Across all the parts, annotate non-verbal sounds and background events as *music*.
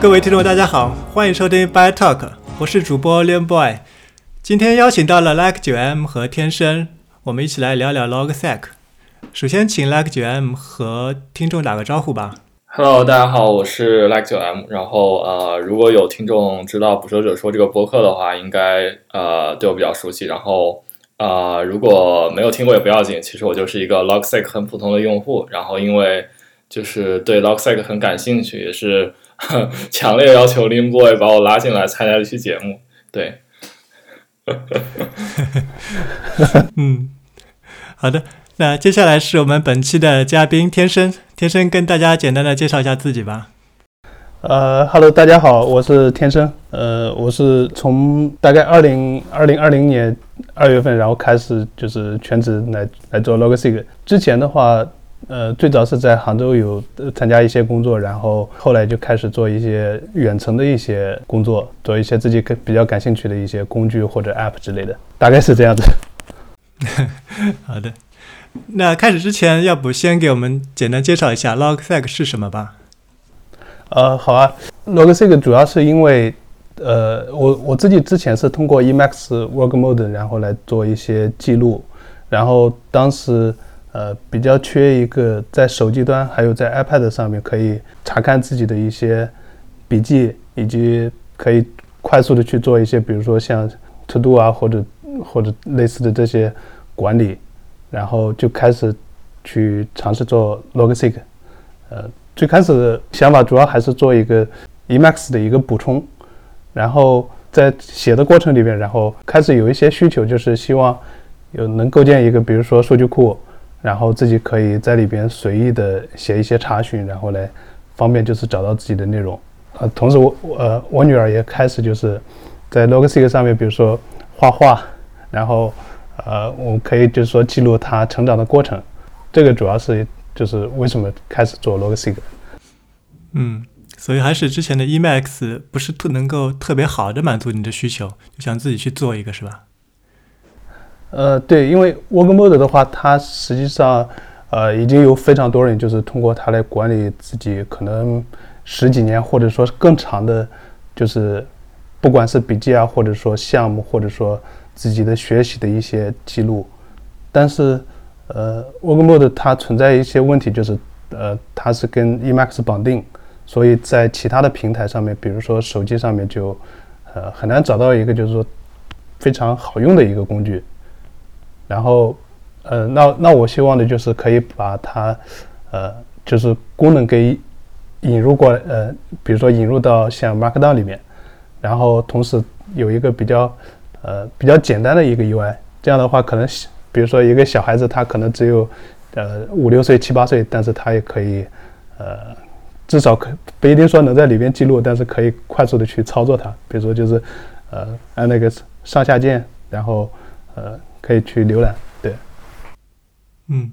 各位听众，大家好，欢迎收听 By Talk，我是主播 Liam Boy。今天邀请到了 Like 9M 和天生，我们一起来聊聊 Logsec。首先，请 Like 9M 和听众打个招呼吧。Hello，大家好，我是 Like 9M。然后呃，如果有听众知道《捕蛇者说》这个播客的话，应该呃对我比较熟悉。然后呃，如果没有听过也不要紧，其实我就是一个 Logsec 很普通的用户。然后因为就是对 Logsec 很感兴趣，也是。*laughs* 强烈要求林 boy 把我拉进来参加这期节目，对。嗯，好的，那接下来是我们本期的嘉宾天生，天生跟大家简单的介绍一下自己吧。呃，Hello，大家好，我是天生，呃，我是从大概二零二零二零年二月份，然后开始就是全职来来做 Logseq，之前的话。呃，最早是在杭州有参加一些工作，然后后来就开始做一些远程的一些工作，做一些自己比较感兴趣的一些工具或者 App 之类的，大概是这样子。*laughs* 好的，那开始之前，要不先给我们简单介绍一下 Logseq 是什么吧？呃，好啊，Logseq 主要是因为，呃，我我自己之前是通过 Emacs Work Mode 然后来做一些记录，然后当时。呃，比较缺一个在手机端，还有在 iPad 上面可以查看自己的一些笔记，以及可以快速的去做一些，比如说像 To Do 啊，或者或者类似的这些管理，然后就开始去尝试做 Logseq。呃，最开始的想法主要还是做一个 Emacs 的一个补充，然后在写的过程里面，然后开始有一些需求，就是希望有能构建一个，比如说数据库。然后自己可以在里边随意的写一些查询，然后来方便就是找到自己的内容。呃，同时我呃我女儿也开始就是在 Logseq 上面，比如说画画，然后呃我可以就是说记录她成长的过程。这个主要是就是为什么开始做 Logseq。嗯，所以还是之前的 Emacs 不是特能够特别好的满足你的需求，就想自己去做一个是吧？呃，对，因为 Work Mode 的话，它实际上，呃，已经有非常多人就是通过它来管理自己可能十几年或者说更长的，就是不管是笔记啊，或者说项目，或者说自己的学习的一些记录。但是，呃，Work Mode 它存在一些问题，就是呃，它是跟 Emacs 绑定，所以在其他的平台上面，比如说手机上面就，呃，很难找到一个就是说非常好用的一个工具。然后，呃，那那我希望的就是可以把它，呃，就是功能给引入过来，呃，比如说引入到像 Markdown 里面，然后同时有一个比较，呃，比较简单的一个 UI。这样的话，可能比如说一个小孩子，他可能只有，呃，五六岁、七八岁，但是他也可以，呃，至少可不一定说能在里边记录，但是可以快速的去操作它。比如说就是，呃，按那个上下键，然后，呃。可以去浏览，对。嗯，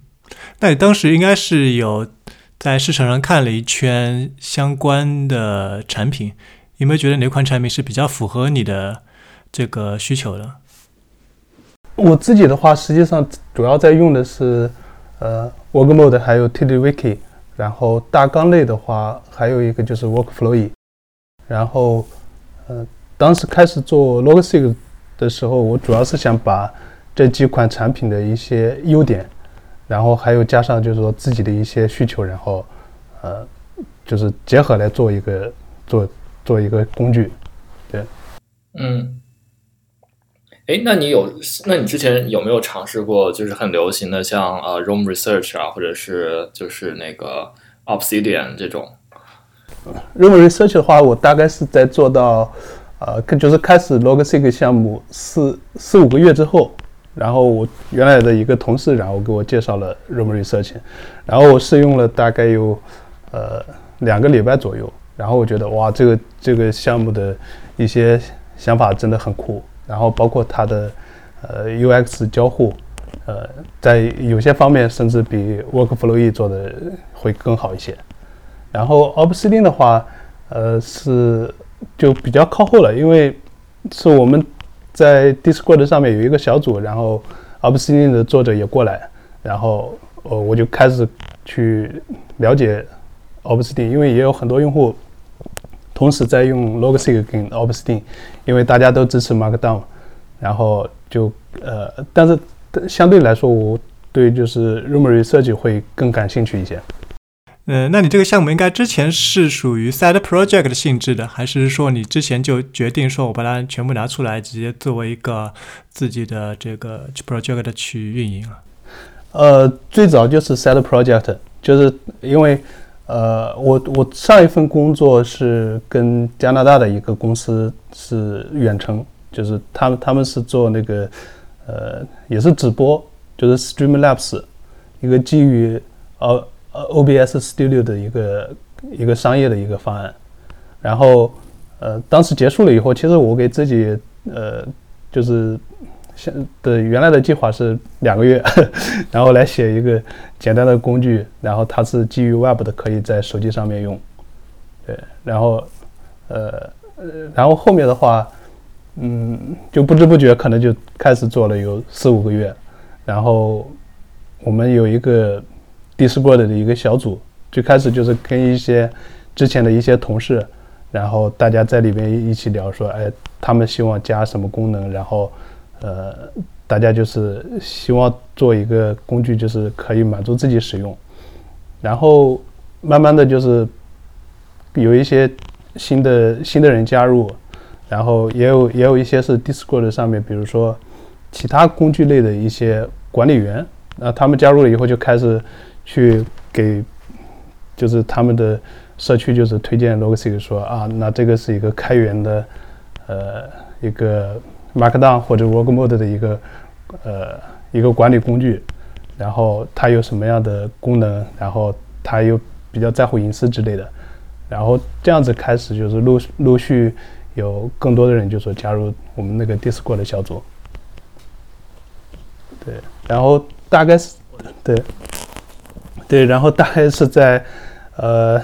那你当时应该是有在市场上看了一圈相关的产品，有没有觉得哪款产品是比较符合你的这个需求的？我自己的话，实际上主要在用的是呃 Work Mode，还有 TiddlyWiki。然后大纲类的话，还有一个就是 Workflowy。然后，呃，当时开始做 Logseq 的时候，我主要是想把这几款产品的一些优点，然后还有加上就是说自己的一些需求，然后，呃，就是结合来做一个做做一个工具，对，嗯，哎，那你有，那你之前有没有尝试过，就是很流行的像呃 Room Research 啊，或者是就是那个 Obsidian 这种？Room Research 的话，我大概是在做到，呃，就是开始 Logseq 项目四四五个月之后。然后我原来的一个同事，然后给我介绍了 Room Research，然后我试用了大概有呃两个礼拜左右，然后我觉得哇，这个这个项目的一些想法真的很酷，然后包括它的呃 UX 交互，呃，在有些方面甚至比 Workflowy 做的会更好一些。然后 Obsidian 的话，呃是就比较靠后了，因为是我们。在 Discord 上面有一个小组，然后 Obsidian 的作者也过来，然后呃我就开始去了解 Obsidian，因为也有很多用户同时在用 Logic 跟 Obsidian，因为大家都支持 Markdown，然后就呃，但是相对来说，我对就是 Rumory 设计会更感兴趣一些。嗯，那你这个项目应该之前是属于 side project 性质的，还是说你之前就决定说我把它全部拿出来，直接作为一个自己的这个 project 去运营啊？呃，最早就是 side project，就是因为呃，我我上一份工作是跟加拿大的一个公司是远程，就是他们他们是做那个呃也是直播，就是 Streamlabs，一个基于呃。，OBS Studio 的一个一个商业的一个方案，然后呃，当时结束了以后，其实我给自己呃，就是现的原来的计划是两个月，*laughs* 然后来写一个简单的工具，然后它是基于 Web 的，可以在手机上面用，对，然后呃呃，然后后面的话，嗯，就不知不觉可能就开始做了有四五个月，然后我们有一个。Discord 的一个小组，最开始就是跟一些之前的一些同事，然后大家在里面一起聊，说，哎，他们希望加什么功能，然后，呃，大家就是希望做一个工具，就是可以满足自己使用。然后慢慢的就是有一些新的新的人加入，然后也有也有一些是 Discord 上面，比如说其他工具类的一些管理员，那他们加入了以后就开始。去给，就是他们的社区就是推荐 Logic 说啊，那这个是一个开源的，呃，一个 Markdown 或者 Work Mode 的一个呃一个管理工具，然后它有什么样的功能，然后它又比较在乎隐私之类的，然后这样子开始就是陆陆续有更多的人就说加入我们那个 Discord 的小组，对，然后大概是对。对，然后大概是在，呃，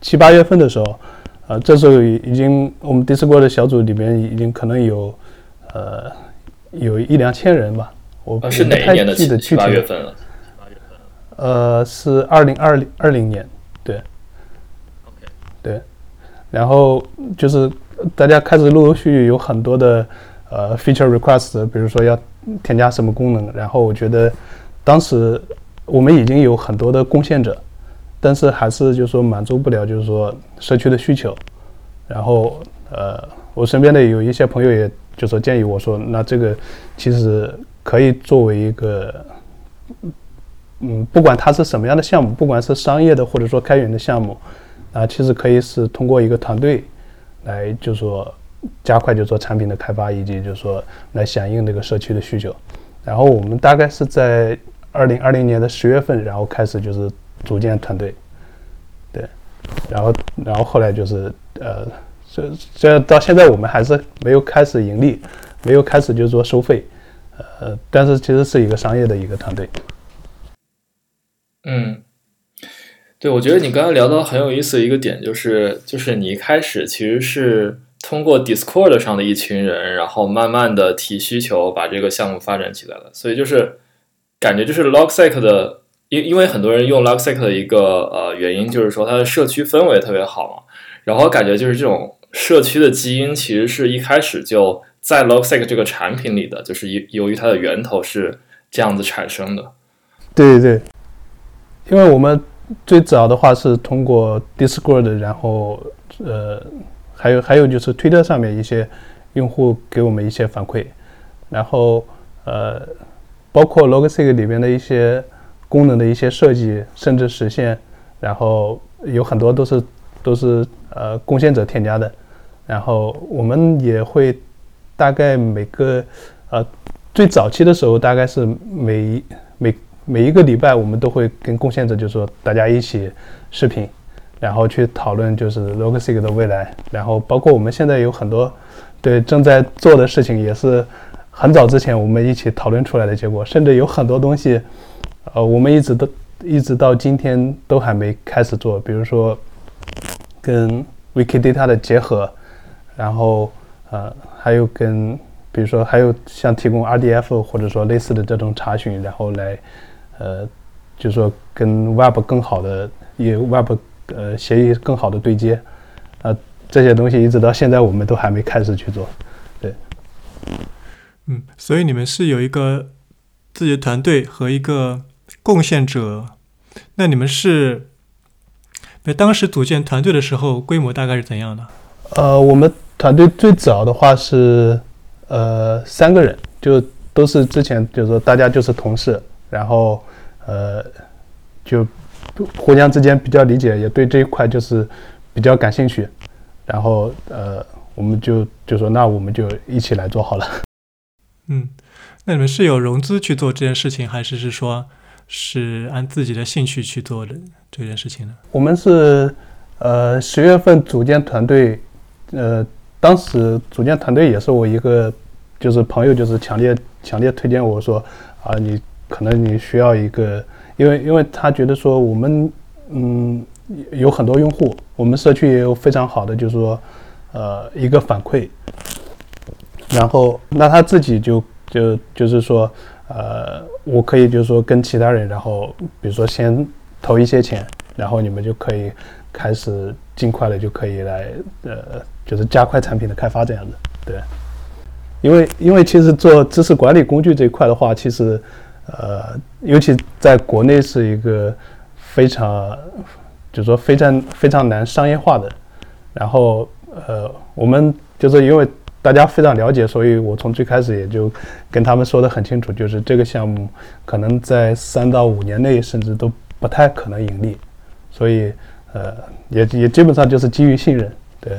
七八月份的时候，呃，这时候已经我们 Discord 的小组里面已经可能有，呃，有一两千人吧。我是哪一年的七七八月份了？呃，是二零二零二零年，对。对，然后就是大家开始陆陆续续有很多的呃 feature request，比如说要添加什么功能，然后我觉得当时。我们已经有很多的贡献者，但是还是就是说满足不了，就是说社区的需求。然后，呃，我身边的有一些朋友也就说建议我说，那这个其实可以作为一个，嗯，不管它是什么样的项目，不管是商业的或者说开源的项目，啊，其实可以是通过一个团队来，就是说加快，就是说产品的开发，以及就是说来响应那个社区的需求。然后我们大概是在。二零二零年的十月份，然后开始就是组建团队，对，然后然后后来就是呃，这这到现在我们还是没有开始盈利，没有开始就是说收费，呃，但是其实是一个商业的一个团队。嗯，对，我觉得你刚刚聊到很有意思的一个点，就是就是你一开始其实是通过 Discord 上的一群人，然后慢慢的提需求，把这个项目发展起来了，所以就是。感觉就是 Logseq 的，因因为很多人用 Logseq 的一个呃原因，就是说它的社区氛围特别好嘛。然后感觉就是这种社区的基因，其实是一开始就在 Logseq 这个产品里的，就是由由于它的源头是这样子产生的。对对对，因为我们最早的话是通过 Discord，然后呃还有还有就是推特上面一些用户给我们一些反馈，然后呃。包括 Logic 里面的一些功能的一些设计，甚至实现，然后有很多都是都是呃贡献者添加的，然后我们也会大概每个呃最早期的时候，大概是每每每一个礼拜，我们都会跟贡献者就是说大家一起视频，然后去讨论就是 Logic 的未来，然后包括我们现在有很多对正在做的事情也是。很早之前我们一起讨论出来的结果，甚至有很多东西，呃，我们一直都一直到今天都还没开始做。比如说跟 Wikidata 的结合，然后呃，还有跟比如说还有像提供 RDF 或者说类似的这种查询，然后来呃，就是说跟 Web 更好的也 Web 呃协议更好的对接，呃，这些东西一直到现在我们都还没开始去做。对，嗯，所以你们是有一个自己的团队和一个贡献者，那你们是那当时组建团队的时候规模大概是怎样的？呃，我们团队最早的话是呃三个人，就都是之前就是说大家就是同事，然后呃就互相之间比较理解，也对这一块就是比较感兴趣，然后呃我们就就说那我们就一起来做好了。嗯，那你们是有融资去做这件事情，还是是说是按自己的兴趣去做的这件事情呢？我们是呃十月份组建团队。呃，当时组建团队也是我一个，就是朋友，就是强烈强烈推荐我说，啊，你可能你需要一个，因为因为他觉得说我们嗯有很多用户，我们社区也有非常好的就是说呃一个反馈，然后那他自己就就就是说呃我可以就是说跟其他人，然后比如说先投一些钱，然后你们就可以开始尽快的就可以来呃。就是加快产品的开发这样子，对，因为因为其实做知识管理工具这一块的话，其实呃，尤其在国内是一个非常，就是说非常非常难商业化的。然后呃，我们就是因为大家非常了解，所以我从最开始也就跟他们说的很清楚，就是这个项目可能在三到五年内甚至都不太可能盈利，所以呃，也也基本上就是基于信任，对。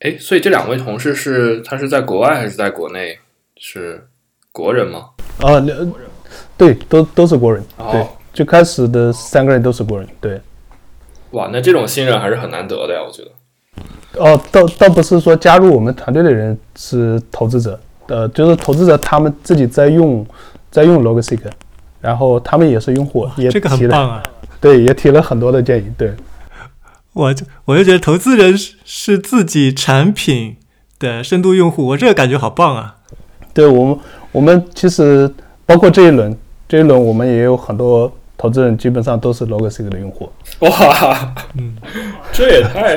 哎，所以这两位同事是他是在国外还是在国内？是国人吗？啊，对，都都是国人。对，最开始的三个人都是国人。对。哇，那这种信任还是很难得的呀，我觉得。哦，倒倒不是说加入我们团队的人是投资者，呃，就是投资者他们自己在用在用 Logseek，然后他们也是用户，也这个很棒啊。对，也提了很多的建议。对。我就我就觉得投资人是是自己产品的深度用户，我这个感觉好棒啊！对我们，我们其实包括这一轮，这一轮我们也有很多投资人，基本上都是 Logseek 的用户。哇，嗯，这也太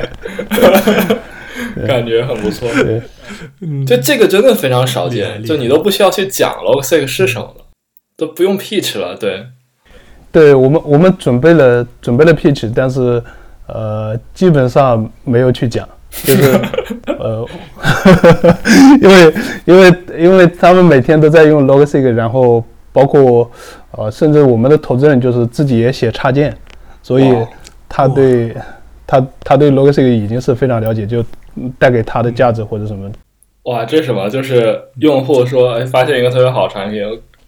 感觉很不错。对，就这个真的非常少见，就你都不需要去讲 Logseek 是什么了，都不用 pitch 了。对，对我们我们准备了准备了 pitch，但是。呃，基本上没有去讲，就是 *laughs* 呃，*laughs* 因为因为因为他们每天都在用 Logseek，然后包括呃，甚至我们的投资人就是自己也写插件，所以他对他他对 Logseek 已经是非常了解，就带给他的价值或者什么。哇，这是什么？就是用户说，哎，发现一个特别好产品。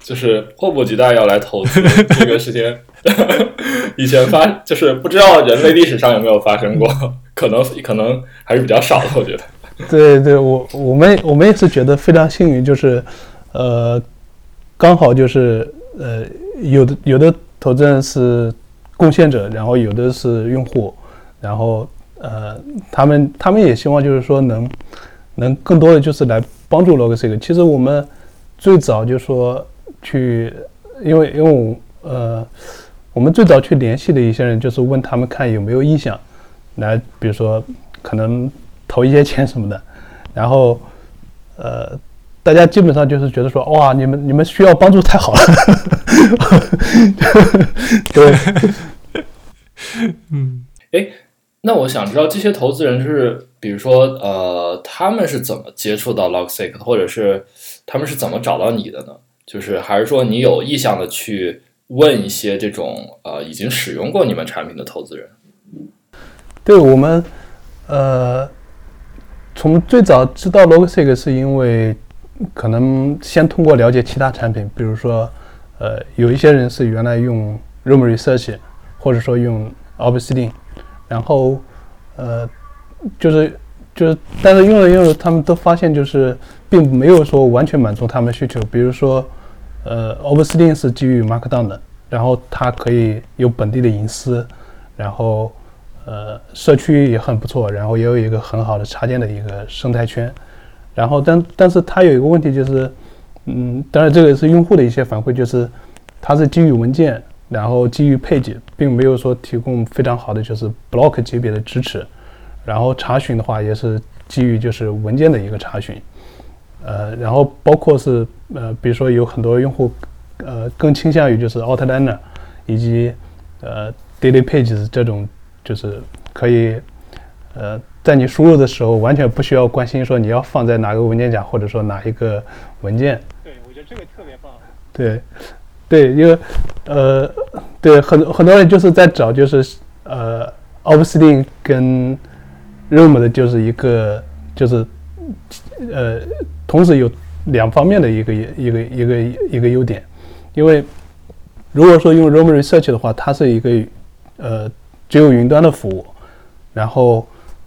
就是迫不及待要来投资这个事情，*laughs* 以前发就是不知道人类历史上有没有发生过，可能可能还是比较少的，我觉得。*laughs* 对对，我我们我们也是觉得非常幸运，就是呃，刚好就是呃，有的有的投资人是贡献者，然后有的是用户，然后呃，他们他们也希望就是说能能更多的就是来帮助 Logseek。其实我们最早就说。去，因为因为我呃，我们最早去联系的一些人，就是问他们看有没有意向，来，比如说可能投一些钱什么的，然后呃，大家基本上就是觉得说，哇，你们你们需要帮助太好了，*laughs* 对，嗯，哎，那我想知道这些投资人是，比如说呃，他们是怎么接触到 Logseek，或者是他们是怎么找到你的呢？就是还是说你有意向的去问一些这种呃已经使用过你们产品的投资人？对我们呃从最早知道 Logseek 是因为可能先通过了解其他产品，比如说呃有一些人是原来用 Room Research 或者说用 Obsidian，然后呃就是就是但是用着用着他们都发现就是并没有说完全满足他们的需求，比如说。呃，Obsidian 是基于 Markdown 的，然后它可以有本地的隐私，然后呃，社区也很不错，然后也有一个很好的插件的一个生态圈，然后但但是它有一个问题就是，嗯，当然这个是用户的一些反馈，就是它是基于文件，然后基于配置，并没有说提供非常好的就是 Block 级别的支持，然后查询的话也是基于就是文件的一个查询，呃，然后包括是呃，比如说有很多用户呃更倾向于就是 outliner 以及呃 daily pages 这种就是可以呃在你输入的时候完全不需要关心说你要放在哪个文件夹或者说哪一个文件。对，我觉得这个特别棒。对，对，因为呃，对很很多人就是在找就是呃 Obsidian 跟 Room 的就是一个就是呃同时有两方面的一个一个一个一个优点，因为如果说用 Room Research 的话，它是一个呃只有云端的服务，然后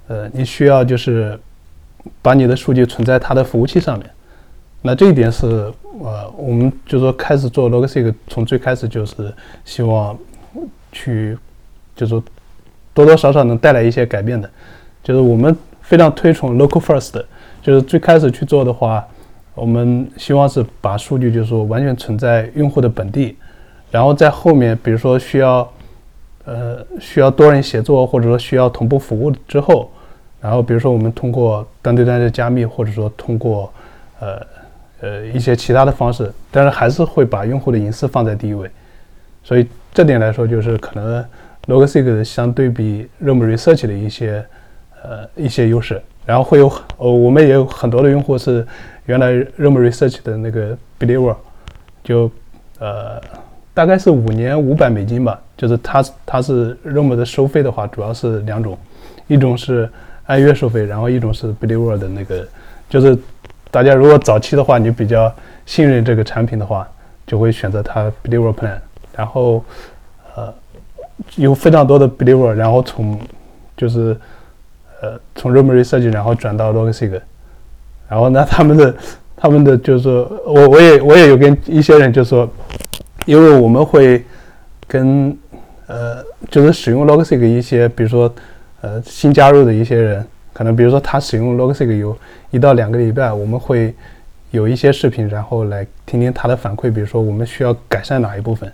呃你需要就是把你的数据存在它的服务器上面，那这一点是呃我们就说开始做 Logseq 从最开始就是希望去就说多多少少能带来一些改变的。就是我们非常推崇 local first，就是最开始去做的话，我们希望是把数据就是说完全存在用户的本地，然后在后面，比如说需要呃需要多人协作或者说需要同步服务之后，然后比如说我们通过端对端的加密或者说通过呃呃一些其他的方式，但是还是会把用户的隐私放在第一位，所以这点来说就是可能 Logseq 相对比 Room Research 的一些。呃，一些优势，然后会有呃，我们也有很多的用户是原来 Room Research 的那个 Believer，就呃大概是五年五百美金吧，就是它它是 Room 的收费的话，主要是两种，一种是按月收费，然后一种是 Believer 的那个，就是大家如果早期的话，你比较信任这个产品的话，就会选择它 Believer Plan，然后呃有非常多的 Believer，然后从就是。呃，从 r o m a r y 设计然后转到 Logseq，然后呢，他们的他们的就是说我我也我也有跟一些人就说，因为我们会跟呃就是使用 Logseq 一些，比如说呃新加入的一些人，可能比如说他使用 Logseq 有一到两个礼拜，我们会有一些视频，然后来听听他的反馈，比如说我们需要改善哪一部分，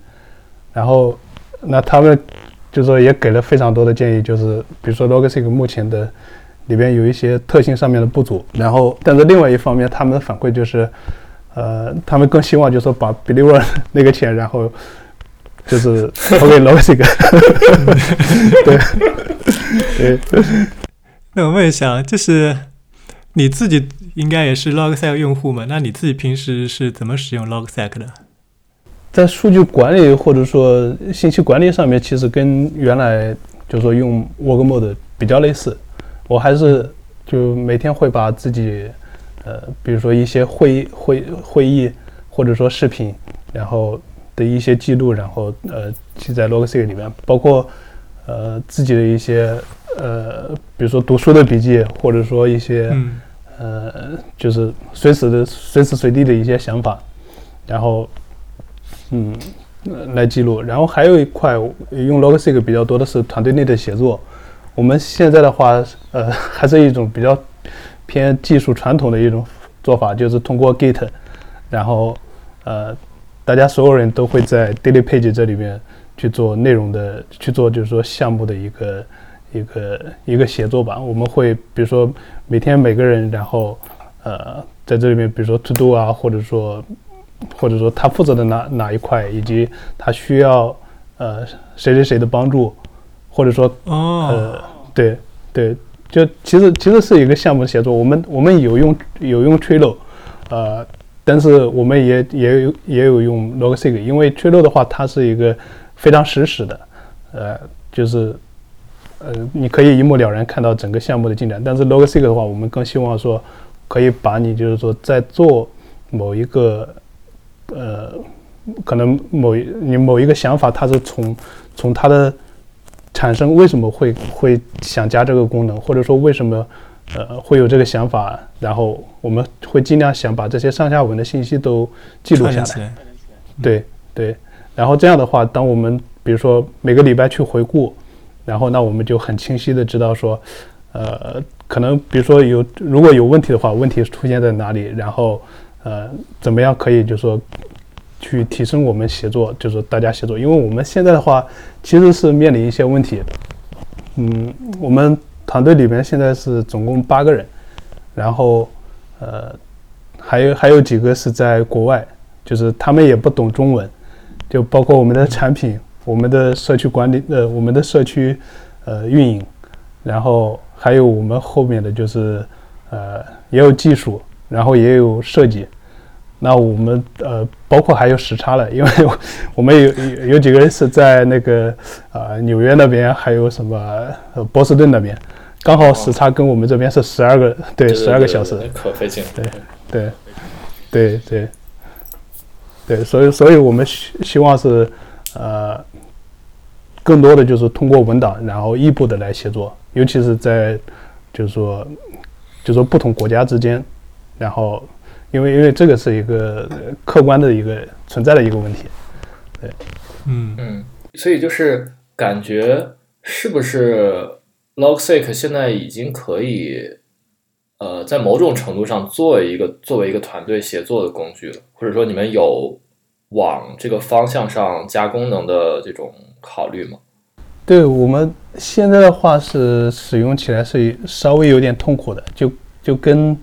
然后那他们。就说，也给了非常多的建议，就是比如说 Logseq 目前的里边有一些特性上面的不足，然后但是另外一方面，他们的反馈就是，呃，他们更希望就是说把 Believer 那个钱，然后就是投给 Logseq。*laughs* 对对。那我问一下，就是你自己应该也是 Logseq 用户嘛？那你自己平时是怎么使用 Logseq 的？在数据管理或者说信息管理上面，其实跟原来就是说用 Work Mode 比较类似。我还是就每天会把自己，呃，比如说一些会议会会议或者说视频，然后的一些记录，然后呃记在 Logseq 里面，包括呃自己的一些呃，比如说读书的笔记，或者说一些呃，就是随时的随时随地的一些想法，然后。嗯，来记录。然后还有一块用 Logseq 比较多的是团队内的协作。我们现在的话，呃，还是一种比较偏技术传统的一种做法，就是通过 Git，然后呃，大家所有人都会在 Daily Page 这里面去做内容的，去做就是说项目的一个一个一个协作吧。我们会比如说每天每个人，然后呃，在这里面，比如说 To Do 啊，或者说。或者说他负责的哪哪一块，以及他需要呃谁谁谁的帮助，或者说呃对对，就其实其实是一个项目协作。我们我们有用有用 Trello，呃，但是我们也也有也有用 Logseq，因为 Trello 的话它是一个非常实时的，呃，就是呃你可以一目了然看到整个项目的进展。但是 Logseq 的话，我们更希望说可以把你就是说在做某一个呃，可能某你某一个想法，它是从从它的产生为什么会会想加这个功能，或者说为什么呃会有这个想法，然后我们会尽量想把这些上下文的信息都记录下来。对对，然后这样的话，当我们比如说每个礼拜去回顾，然后那我们就很清晰的知道说，呃，可能比如说有如果有问题的话，问题出现在哪里，然后。呃，怎么样可以就是说，去提升我们协作，就是大家协作，因为我们现在的话，其实是面临一些问题。嗯，我们团队里面现在是总共八个人，然后呃还有还有几个是在国外，就是他们也不懂中文，就包括我们的产品、我们的社区管理呃我们的社区呃运营，然后还有我们后面的就是呃也有技术，然后也有设计。那我们呃，包括还有时差了，因为 *laughs* 我们有有有几个人是在那个呃纽约那边，还有什么呃波士顿那边，刚好时差跟我们这边是十二个，对，十二个小时，可费劲。对对对对对，所以所以我们希希望是呃，更多的就是通过文档，然后异步的来协作，尤其是在就是说就是说不同国家之间，然后。因为因为这个是一个客观的一个存在的一个问题，对，嗯嗯，所以就是感觉是不是 Logseq 现在已经可以，呃，在某种程度上做一个作为一个团队协作的工具了，或者说你们有往这个方向上加功能的这种考虑吗？对我们现在的话是使用起来是稍微有点痛苦的，就就跟。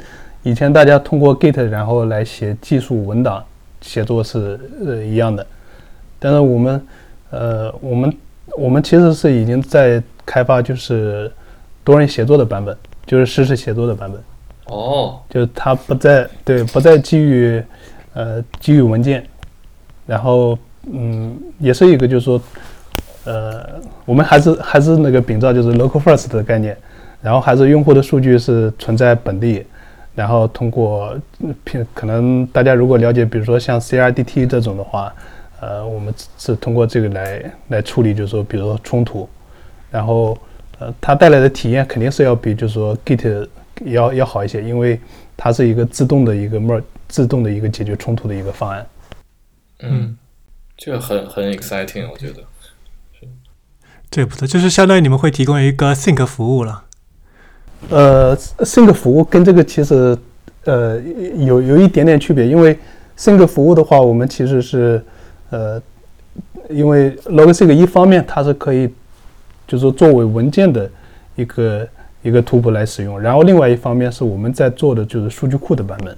以前大家通过 Git 然后来写技术文档写作是呃一样的，但是我们呃我们我们其实是已经在开发就是多人协作的版本，就是实时协作的版本。哦，就是它不再对不再基于呃基于文件，然后嗯也是一个就是说呃我们还是还是那个秉照就是 local first 的概念，然后还是用户的数据是存在本地。然后通过，平可能大家如果了解，比如说像 CRDT 这种的话，呃，我们是通过这个来来处理，就是说，比如说冲突，然后呃，它带来的体验肯定是要比就是说 Git 要要好一些，因为它是一个自动的一个 mer 自动的一个解决冲突的一个方案。嗯，这个很很 exciting，我觉得。这不错，就是相当于你们会提供一个 Think 服务了。呃，Think 服务跟这个其实呃有有一点点区别，因为 Think 服务的话，我们其实是呃，因为 Logsync 一方面它是可以就是作为文件的一个一个图谱来使用，然后另外一方面是我们在做的就是数据库的版本，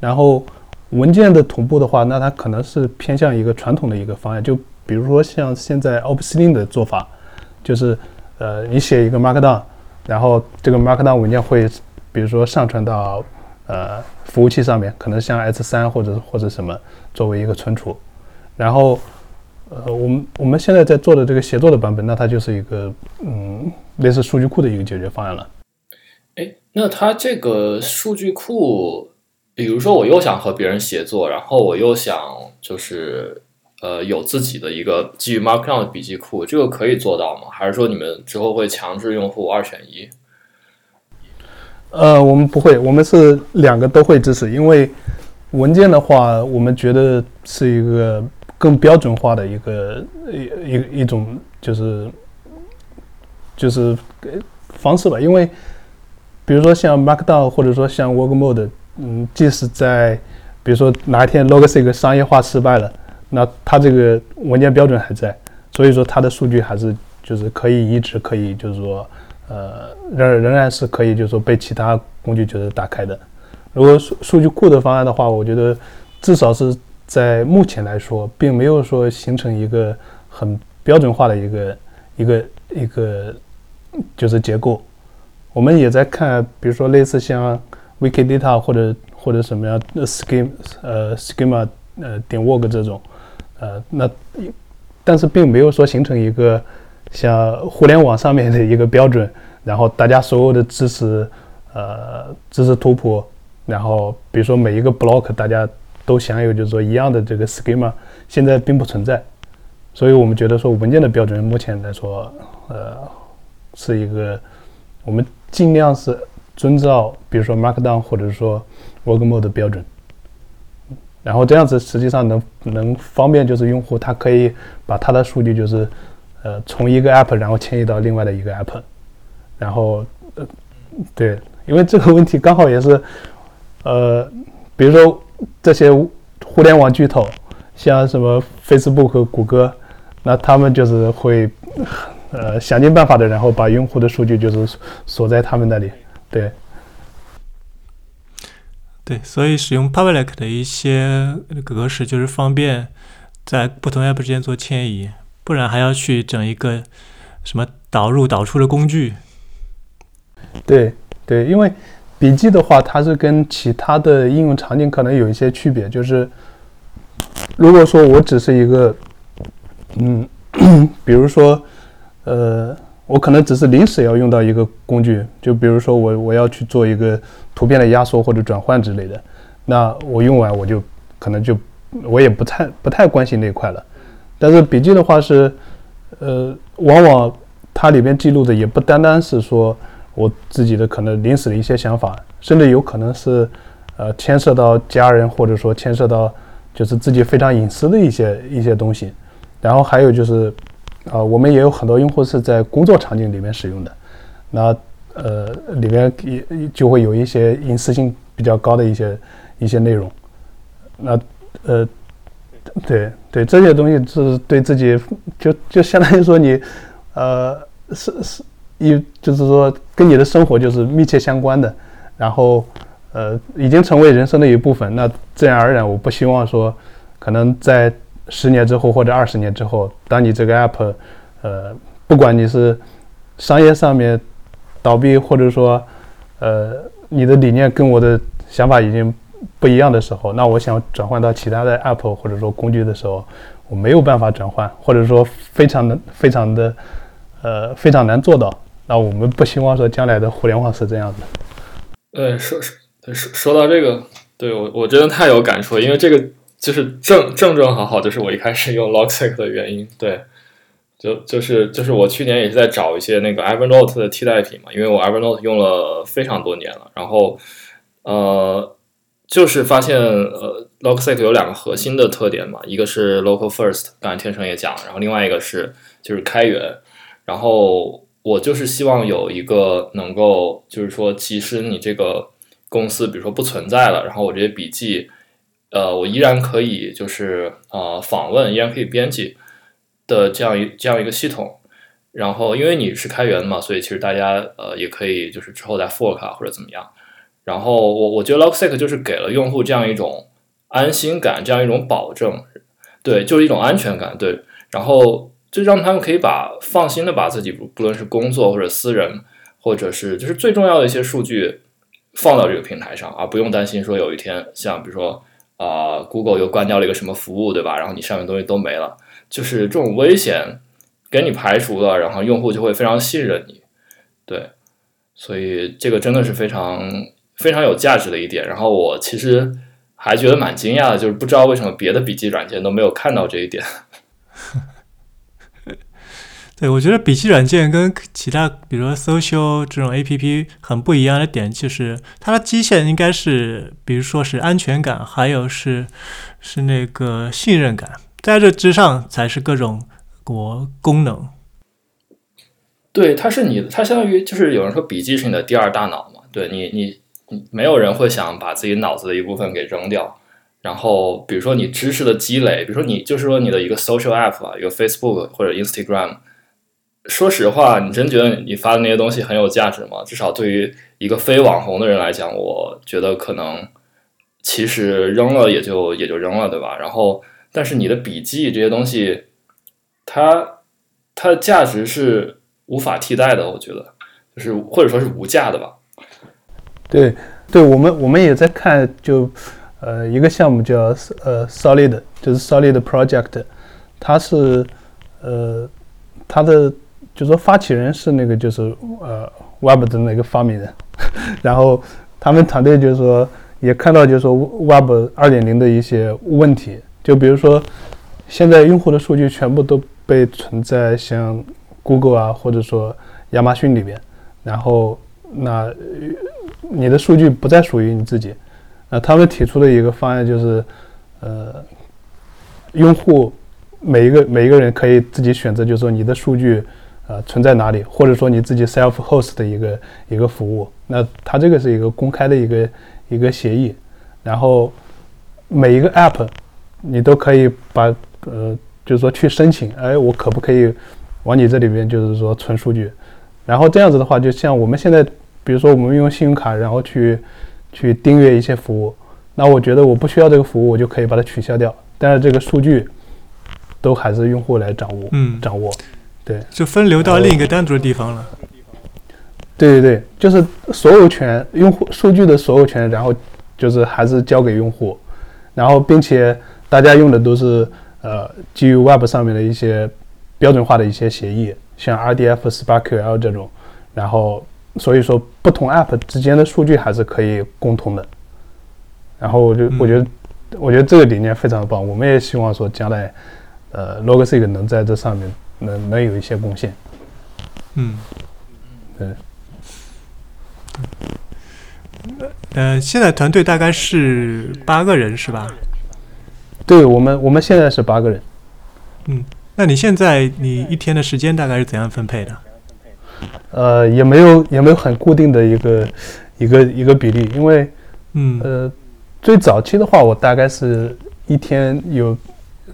然后文件的同步的话，那它可能是偏向一个传统的一个方案，就比如说像现在 o p s l i n 的做法，就是呃你写一个 Markdown。然后这个 Markdown 文件会，比如说上传到呃服务器上面，可能像 S3 或者或者什么作为一个存储。然后呃我们我们现在在做的这个协作的版本，那它就是一个嗯类似数据库的一个解决方案了。哎，那它这个数据库，比如说我又想和别人协作，然后我又想就是。呃，有自己的一个基于 Markdown 的笔记库，这个可以做到吗？还是说你们之后会强制用户二选一？呃，我们不会，我们是两个都会支持。因为文件的话，我们觉得是一个更标准化的一个一一一种就是就是方式吧。因为比如说像 Markdown，或者说像 Work Mode，嗯，即使在比如说哪一天 Logseq 商业化失败了。那它这个文件标准还在，所以说它的数据还是就是可以一直可以就是说，呃，仍仍然是可以就是说被其他工具就是打开的。如果数数据库的方案的话，我觉得至少是在目前来说，并没有说形成一个很标准化的一个一个一个就是结构。我们也在看，比如说类似像 Wikidata 或者或者什么样 Schema 呃 Schema 呃点 Work 这种。呃，那但是并没有说形成一个像互联网上面的一个标准，然后大家所有的知识，呃，知识图谱，然后比如说每一个 block 大家都享有就是说一样的这个 schema，现在并不存在，所以我们觉得说文件的标准目前来说，呃，是一个我们尽量是遵照比如说 Markdown 或者说 Work Mode 的标准。然后这样子实际上能能方便，就是用户他可以把他的数据就是，呃，从一个 app 然后迁移到另外的一个 app，然后呃，对，因为这个问题刚好也是，呃，比如说这些互联网巨头，像什么 Facebook 和、谷歌，那他们就是会呃想尽办法的，然后把用户的数据就是锁在他们那里。对，对，所以使用 public 的一些格式就是方便在不同 app 之间做迁移，不然还要去整一个什么导入导出的工具。对对，因为笔记的话，它是跟其他的应用场景可能有一些区别，就是如果说我只是一个，嗯，*coughs* 比如说，呃，我可能只是临时要用到一个工具，就比如说我我要去做一个图片的压缩或者转换之类的，那我用完我就可能就我也不太不太关心那块了。但是笔记的话是，呃，往往它里边记录的也不单单是说。我自己的可能临时的一些想法，甚至有可能是，呃，牵涉到家人，或者说牵涉到就是自己非常隐私的一些一些东西。然后还有就是，啊，我们也有很多用户是在工作场景里面使用的，那呃，里面也就会有一些隐私性比较高的一些一些内容。那呃，对对，这些东西是对自己就就相当于说你，呃，是是。一就是说，跟你的生活就是密切相关的，然后，呃，已经成为人生的一部分。那自然而然，我不希望说，可能在十年之后或者二十年之后，当你这个 app，呃，不管你是商业上面倒闭，或者说，呃，你的理念跟我的想法已经不一样的时候，那我想转换到其他的 app 或者说工具的时候，我没有办法转换，或者说非常的非常的，呃，非常难做到。那我们不希望说将来的互联网是这样的。对，说说说说到这个，对我我真的太有感触了，因为这个就是正正正好好就是我一开始用 Logseq 的原因。对，就就是就是我去年也是在找一些那个 Evernote 的替代品嘛，因为我 Evernote 用了非常多年了，然后呃，就是发现呃 Logseq 有两个核心的特点嘛，一个是 Local First，刚才天成也讲了，然后另外一个是就是开源，然后。我就是希望有一个能够，就是说，即使你这个公司，比如说不存在了，然后我这些笔记，呃，我依然可以，就是呃，访问，依然可以编辑的这样一这样一个系统。然后，因为你是开源嘛，所以其实大家呃也可以，就是之后再 fork 或者怎么样。然后，我我觉得 Logseq 就是给了用户这样一种安心感，这样一种保证，对，就是一种安全感，对。然后。就让他们可以把放心的把自己不不论是工作或者私人，或者是就是最重要的一些数据放到这个平台上，而不用担心说有一天像比如说啊，Google 又关掉了一个什么服务，对吧？然后你上面东西都没了，就是这种危险给你排除了，然后用户就会非常信任你，对，所以这个真的是非常非常有价值的一点。然后我其实还觉得蛮惊讶的，就是不知道为什么别的笔记软件都没有看到这一点。对，我觉得笔记软件跟其他，比如说 social 这种 A P P 很不一样的点，就是它的基线应该是，比如说是安全感，还有是是那个信任感，在这之上才是各种国功能。对，它是你，它相当于就是有人说笔记是你的第二大脑嘛？对你，你没有人会想把自己脑子的一部分给扔掉。然后，比如说你知识的积累，比如说你就是说你的一个 social app 啊，一个 Facebook 或者 Instagram。说实话，你真觉得你发的那些东西很有价值吗？至少对于一个非网红的人来讲，我觉得可能其实扔了也就也就扔了，对吧？然后，但是你的笔记这些东西，它它的价值是无法替代的，我觉得，就是或者说是无价的吧。对，对我们我们也在看，就呃一个项目叫呃 Solid，就是 Solid Project，它是呃它的。就说发起人是那个，就是呃，Web 的那个发明人，*laughs* 然后他们团队就是说也看到，就是说 Web 二点零的一些问题，就比如说现在用户的数据全部都被存在像 Google 啊，或者说亚马逊里边，然后那你的数据不再属于你自己，那他们提出的一个方案就是，呃，用户每一个每一个人可以自己选择，就是说你的数据。呃，存在哪里，或者说你自己 self host 的一个一个服务，那它这个是一个公开的一个一个协议，然后每一个 app 你都可以把呃，就是说去申请，哎，我可不可以往你这里边就是说存数据，然后这样子的话，就像我们现在，比如说我们用信用卡，然后去去订阅一些服务，那我觉得我不需要这个服务，我就可以把它取消掉，但是这个数据都还是用户来掌握，嗯，掌握，对，就分流到另一个单独的地方了。对对对，就是所有权用户数据的所有权，然后就是还是交给用户，然后并且大家用的都是呃基于 Web 上面的一些标准化的一些协议，像 RDF、SparkQL 这种，然后所以说不同 App 之间的数据还是可以共通的。然后我就我觉得我觉得这个理念非常棒，我们也希望说将来呃 Logsig 能在这上面能能有一些贡献。嗯，对。呃，现在团队大概是八个人是吧？对我们，我们现在是八个人。嗯，那你现在你一天的时间大概是怎样分配的？呃，也没有也没有很固定的一个一个一个比例，因为嗯呃，最早期的话，我大概是一天有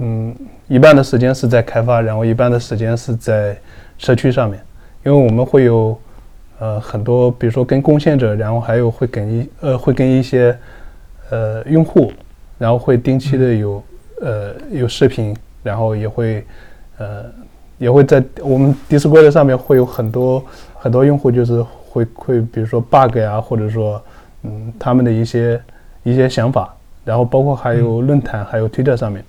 嗯一半的时间是在开发，然后一半的时间是在社区上面，因为我们会有。呃，很多，比如说跟贡献者，然后还有会跟一呃，会跟一些呃用户，然后会定期的有呃有视频，然后也会呃也会在我们 Discord 上面会有很多很多用户，就是会会比如说 bug 呀，或者说嗯他们的一些一些想法，然后包括还有论坛，还有 Twitter 上面，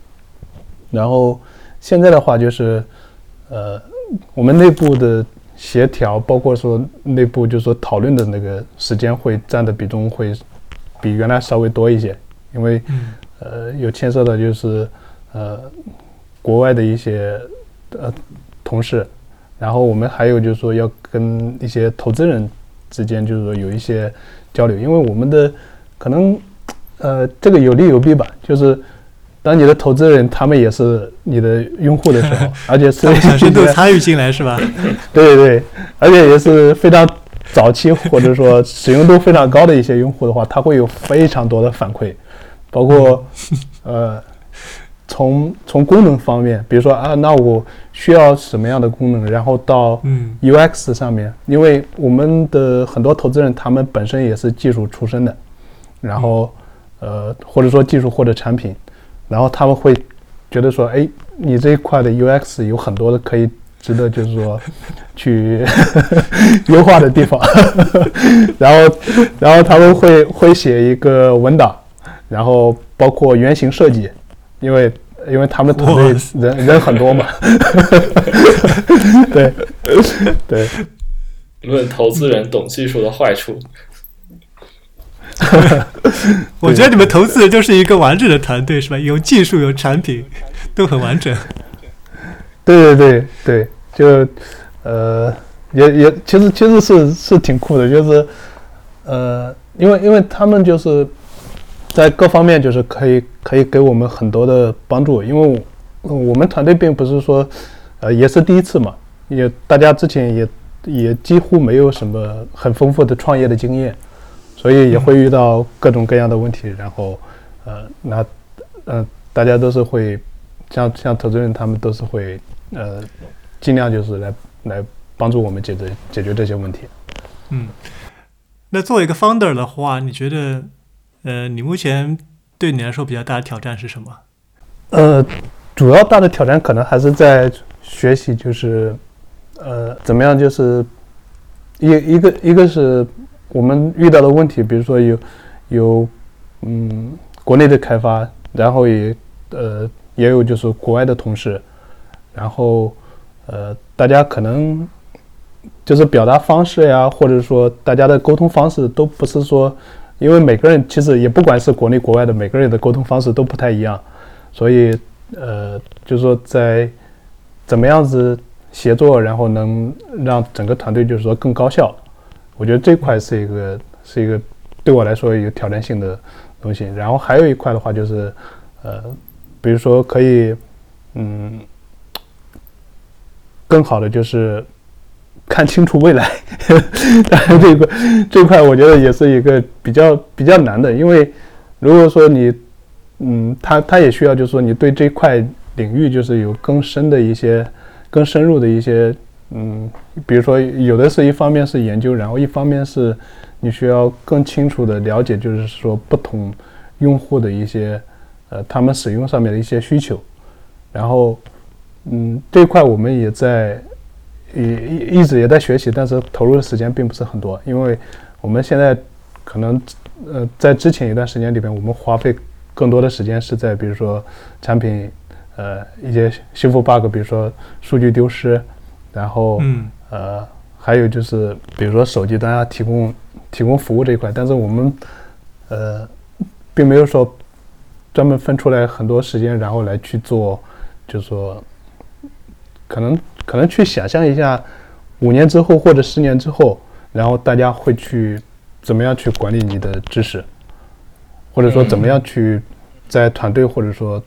然后现在的话就是呃我们内部的。协调，包括说内部就是说讨论的那个时间会占的比重会比原来稍微多一些，因为呃有牵涉到就是呃国外的一些呃同事，然后我们还有就是说要跟一些投资人之间就是说有一些交流，因为我们的可能呃这个有利有弊吧，就是。当你的投资人他们也是你的用户的时候，*laughs* 而且是想深度参与进来是吧？*laughs* 对对，而且也是非常早期或者说使用度非常高的一些用户的话，他会有非常多的反馈，包括 *laughs* 呃从从功能方面，比如说啊，那我需要什么样的功能，然后到 UX 上面，因为我们的很多投资人他们本身也是技术出身的，然后呃或者说技术或者产品。然后他们会觉得说，哎，你这一块的 UX 有很多的可以值得，就是说 *laughs* 去 *laughs* 优化的地方。*laughs* 然后，然后他们会会写一个文档，然后包括原型设计，因为因为他们团队人人很多嘛。对对。论投资人懂技术的坏处。*laughs* 我觉得你们投资人就是一个完整的团队，是吧？有技术，有产品，都很完整。对对对对，就呃，也也，其实其实是是挺酷的，就是呃，因为因为他们就是在各方面就是可以可以给我们很多的帮助，因为我们团队并不是说呃也是第一次嘛，也大家之前也也几乎没有什么很丰富的创业的经验。所以也会遇到各种各样的问题，然后，呃，那，呃，大家都是会，像像投资人他们都是会，呃，尽量就是来来帮助我们解决解决这些问题。嗯，那作为一个 founder 的话，你觉得，呃，你目前对你来说比较大的挑战是什么？呃，主要大的挑战可能还是在学习，就是，呃，怎么样，就是一一个一个是。我们遇到的问题，比如说有有嗯国内的开发，然后也呃也有就是国外的同事，然后呃大家可能就是表达方式呀，或者说大家的沟通方式都不是说，因为每个人其实也不管是国内国外的每个人的沟通方式都不太一样，所以呃就是说在怎么样子协作，然后能让整个团队就是说更高效。我觉得这块是一个是一个对我来说有挑战性的东西，然后还有一块的话就是，呃，比如说可以，嗯，更好的就是看清楚未来，当然这个这块我觉得也是一个比较比较难的，因为如果说你，嗯，他他也需要就是说你对这块领域就是有更深的一些更深入的一些，嗯，比如说有的是一方面是研究，然后一方面是你需要更清楚的了解，就是说不同用户的一些，呃，他们使用上面的一些需求，然后，嗯，这块我们也在也一一直也在学习，但是投入的时间并不是很多，因为我们现在可能，呃，在之前一段时间里边，我们花费更多的时间是在比如说产品。呃，一些修复 bug，比如说数据丢失，然后呃，还有就是比如说手机端要提供提供服务这一块，但是我们呃，并没有说专门分出来很多时间，然后来去做，就是说可能可能去想象一下五年之后或者十年之后，然后大家会去怎么样去管理你的知识，或者说怎么样去在团队或者说。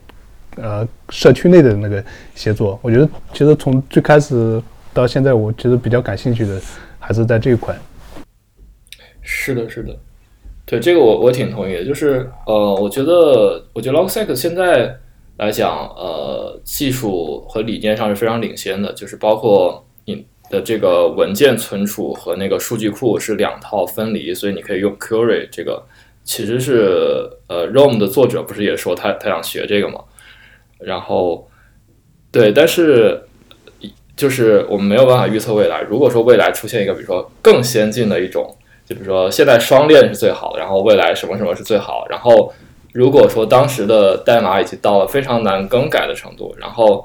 呃，社区内的那个协作，我觉得其实从最开始到现在，我觉得比较感兴趣的还是在这一块。是的，是的，对这个我我挺同意的。就是呃，我觉得我觉得 Logseq 现在来讲，呃，技术和理念上是非常领先的。就是包括你的这个文件存储和那个数据库是两套分离，所以你可以用 Query 这个。其实是呃，Rome 的作者不是也说他他想学这个吗？然后，对，但是就是我们没有办法预测未来。如果说未来出现一个，比如说更先进的一种，就比如说现在双链是最好的，然后未来什么什么是最好。然后如果说当时的代码已经到了非常难更改的程度，然后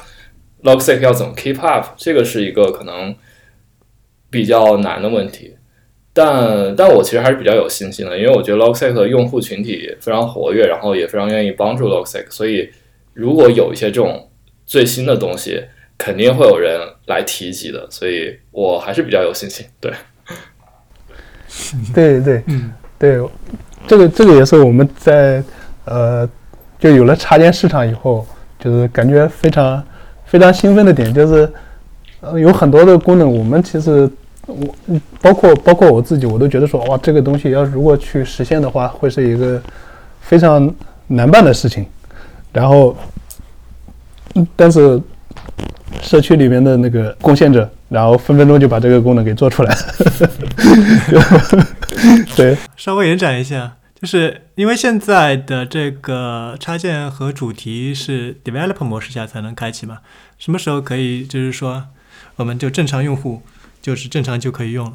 Logsec 要怎么 keep up，这个是一个可能比较难的问题。但但我其实还是比较有信心的，因为我觉得 Logsec 的用户群体非常活跃，然后也非常愿意帮助 Logsec 所以。如果有一些这种最新的东西，肯定会有人来提及的，所以我还是比较有信心。对，对对，嗯，对，这个这个也是我们在呃，就有了插件市场以后，就是感觉非常非常兴奋的点，就是呃有很多的功能，我们其实我包括包括我自己，我都觉得说哇，这个东西要如果去实现的话，会是一个非常难办的事情。然后，但是社区里面的那个贡献者，然后分分钟就把这个功能给做出来。*laughs* 对，稍微延展一下，就是因为现在的这个插件和主题是 developer 模式下才能开启嘛，什么时候可以？就是说，我们就正常用户就是正常就可以用了。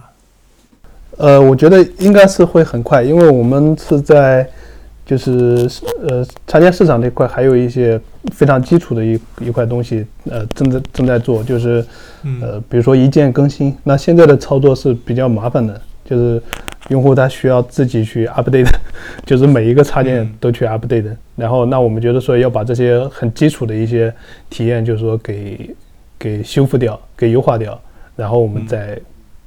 呃，我觉得应该是会很快，因为我们是在。就是呃，插件市场这块还有一些非常基础的一一块东西，呃，正在正在做，就是呃，比如说一键更新。那现在的操作是比较麻烦的，就是用户他需要自己去 update，*laughs* 就是每一个插件都去 update。然后，那我们觉得说要把这些很基础的一些体验，就是说给给修复掉，给优化掉，然后我们再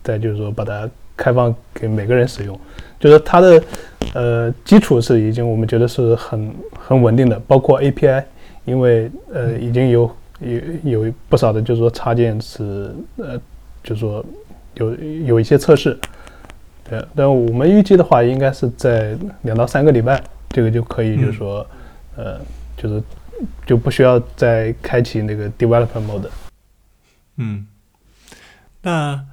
再就是说把它开放给每个人使用。就是它的呃基础是已经我们觉得是很很稳定的，包括 API，因为呃已经有有有不少的，就是说插件是呃就是说有有一些测试，对，但我们预计的话，应该是在两到三个礼拜，这个就可以就是说呃就是就不需要再开启那个 developer mode。嗯，那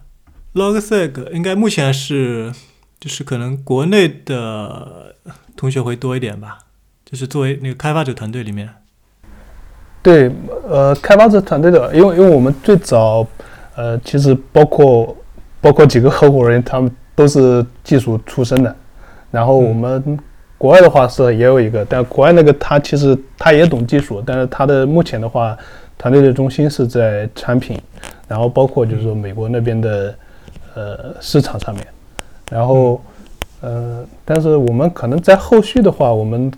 Log Seg 应该目前是。就是可能国内的同学会多一点吧，就是作为那个开发者团队里面，对，呃，开发者团队的，因为因为我们最早，呃，其实包括包括几个合伙人，他们都是技术出身的，然后我们国外的话是也有一个，但国外那个他其实他也懂技术，但是他的目前的话，团队的中心是在产品，然后包括就是说美国那边的呃市场上面。然后，呃，但是我们可能在后续的话，我们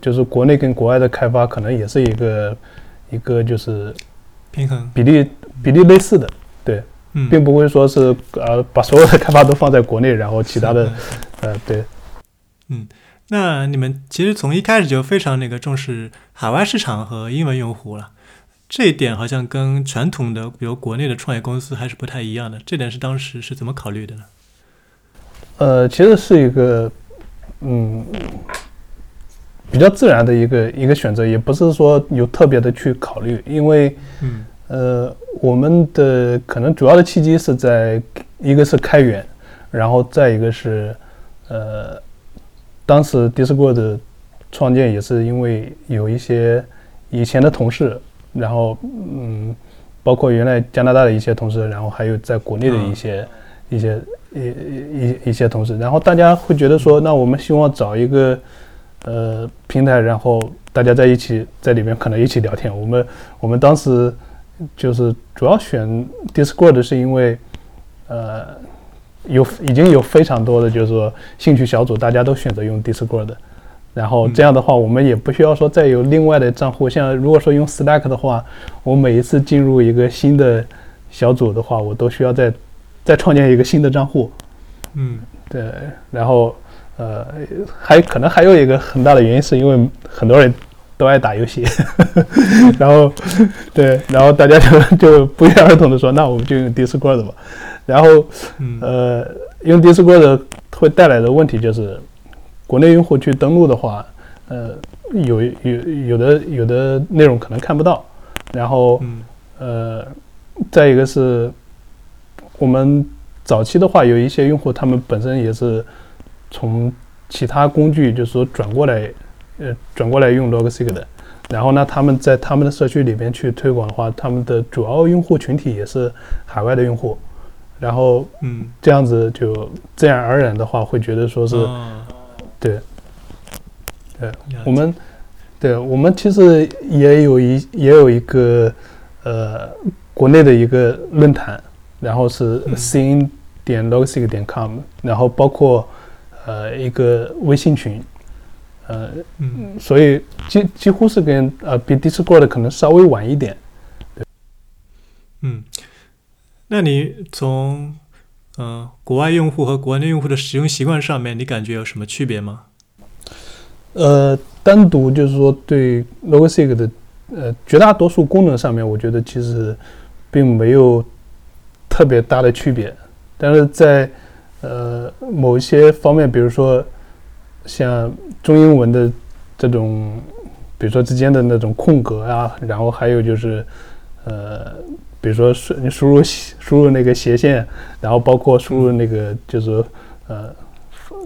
就是国内跟国外的开发可能也是一个一个就是平衡。比例比例类似的，对，并不会说是呃把所有的开发都放在国内，然后其他的，呃，对，嗯，那你们其实从一开始就非常那个重视海外市场和英文用户了，这一点好像跟传统的比如国内的创业公司还是不太一样的，这点是当时是怎么考虑的呢？呃，其实是一个，嗯，比较自然的一个一个选择，也不是说有特别的去考虑，因为，呃，我们的可能主要的契机是在一个是开源，然后再一个是呃，当时 Discord 的创建也是因为有一些以前的同事，然后嗯，包括原来加拿大的一些同事，然后还有在国内的一些、一些一一一些同事，然后大家会觉得说，那我们希望找一个呃平台，然后大家在一起在里面可能一起聊天。我们我们当时就是主要选 Discord 是因为呃有已经有非常多的就是说兴趣小组，大家都选择用 Discord。然后这样的话，我们也不需要说再有另外的账户。像如果说用 Slack 的话，我每一次进入一个新的小组的话，我都需要再再创建一个新的账户。嗯对，然后呃，还可能还有一个很大的原因，是因为很多人都爱打游戏，*laughs* 然后对，然后大家就就不约而同的说，那我们就用 Discord 吧。然后呃，用 Discord 会带来的问题就是，国内用户去登录的话，呃，有有有的有的内容可能看不到，然后嗯呃，再一个是，我们早期的话，有一些用户他们本身也是从其他工具，就是说转过来，呃，转过来用 Logsig 的。然后呢，他们在他们的社区里边去推广的话，他们的主要用户群体也是海外的用户。然后嗯，这样子就自然而然的话，会觉得说是、哦对，对，我们，对我们其实也有一也有一个呃国内的一个论坛，然后是嗯。Sin 点 logsig 点 com，然后包括呃一个微信群，呃，嗯。所以几几乎是跟呃比 Discord 可能稍微晚一点。对。嗯，那你从呃国外用户和国内用户的使用习惯上面，你感觉有什么区别吗？呃，单独就是说对 Logsig 的呃绝大多数功能上面，我觉得其实并没有特别大的区别，但是在呃某一些方面，比如说像中英文的这种，比如说之间的那种空格啊，然后还有就是呃，比如说输你输入输入那个斜线，然后包括输入那个就是呃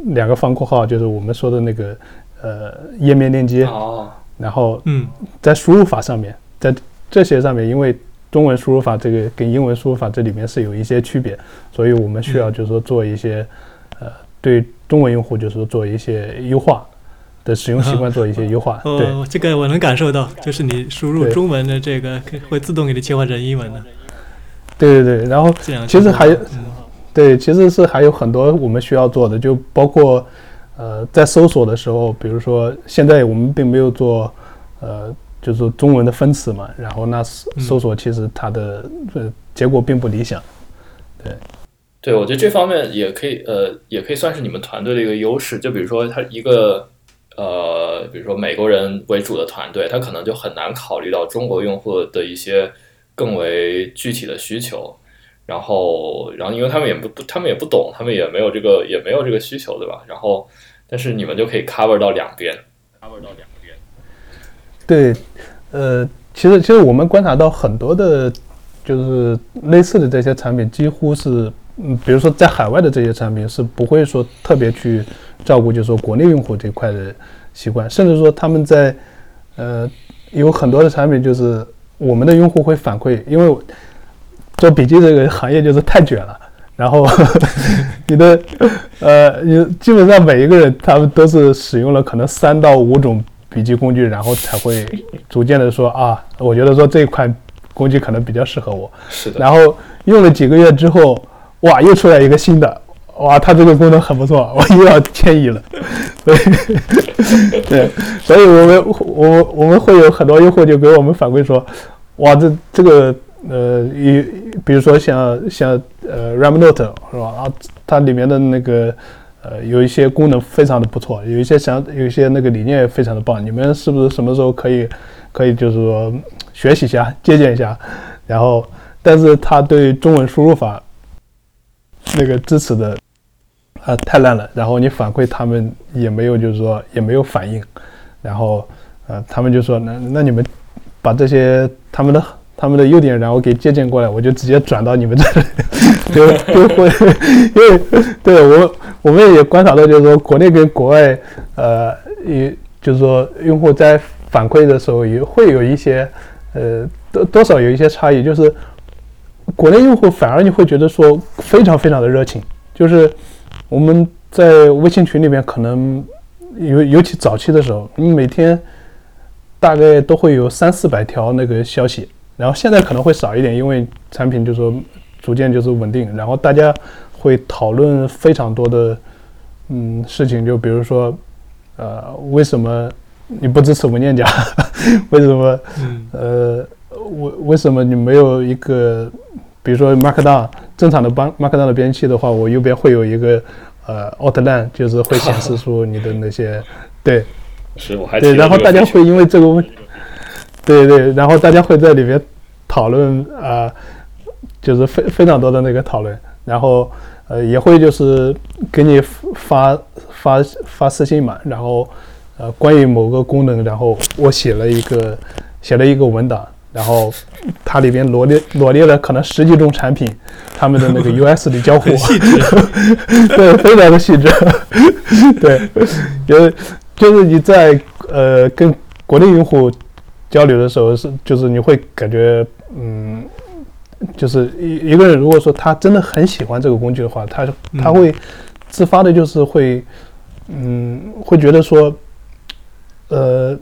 两个方括号，就是我们说的那个呃页面链接，哦，然后嗯在输入法上面，在这些上面，因为中文输入法这个跟英文输入法这里面是有一些区别，所以我们需要就是说做一些呃对中文用户就是说做一些优化的使用习惯做一些优化，对。哦，这个我能感受到，就是你输入中文的这个会自动给你切换成英文的，对对对，然后这样其实还有嗯对，其实是还有很多我们需要做的，就包括呃在搜索的时候，比如说现在我们并没有做呃就是说中文的分词嘛，然后那搜索其实它的呃结果并不理想。对，对我觉得这方面也可以，呃，也可以算是你们团队的一个优势。就比如说，它一个，呃，比如说美国人为主的团队，他可能就很难考虑到中国用户的一些更为具体的需求。然后，然后因为他们也不不，他们也不懂，他们也没有这个，也没有这个需求，对吧？然后，但是你们就可以 cover 到两边，cover 到两边。对，呃，其实其实我们观察到很多的，就是类似的这些产品，几乎是，嗯，比如说在海外的这些产品是不会说特别去照顾，就是说国内用户这块的习惯，甚至说他们在，呃，有很多的产品就是我们的用户会反馈，因为做笔记这个行业就是太卷了。然后 *laughs* 你的呃，你基本上每一个人他们都是使用了可能三到五种笔记工具，然后才会逐渐的说啊，我觉得说这一款工具可能比较适合我。是的，然后用了几个月之后，哇，又出来一个新的，哇，它这个功能很不错，*laughs* 我又要迁移了。*laughs* 所以，*laughs* 对，所以我们我我们会有很多用户就给我们反馈说，哇，这这个呃，一比如说像像呃 RamNote 是吧？啊，它里面的那个呃有一些功能非常的不错，有一些想有一些那个理念也非常的棒。你们是不是什么时候可以可以就是说学习一下、借鉴一下？然后，但是它对中文输入法那个支持的啊、太烂了，然后你反馈他们也没有就是说也没有反应，然后呃他们就说那那你们把这些他们的他们的优点，然后给借鉴过来，我就直接转到你们这里，*laughs* 就就会，*laughs* 因为对我我们也观察到，就是说国内跟国外，呃，也就是说用户在反馈的时候也会有一些，呃，多多少有一些差异，就是国内用户反而你会觉得说非常非常的热情，就是我们在微信群里面可能尤尤其早期的时候，你每天大概都会有三四百条那个消息。然后现在可能会少一点，因为产品就是说逐渐就是稳定，然后大家会讨论非常多的嗯事情，就比如说呃为什么你不支持文件夹？*laughs* 为什么呃为为什么你没有一个比如说 Markdown 正常的帮 Markdown 的编辑器的话，我右边会有一个呃 Outline，就是会显示出你的那些 *laughs* 对。是我还对，然后大家会因为这个问。对对，然后大家会在里面讨论啊，就是非非常多的那个讨论，然后呃也会就是给你发发发私信嘛，然后呃关于某个功能，然后我写了一个写了一个文档，然后它里边罗列罗列了可能十几种产品，他们的那个 *laughs* US 的交互，*laughs* 对，非常的细致，*laughs* 对，就是就是你在呃跟国内用户。交流的时候是，就是你会感觉，嗯，就是一一个人如果说他真的很喜欢这个工具的话，他他会自发的，就是会，嗯，会觉得说，呃，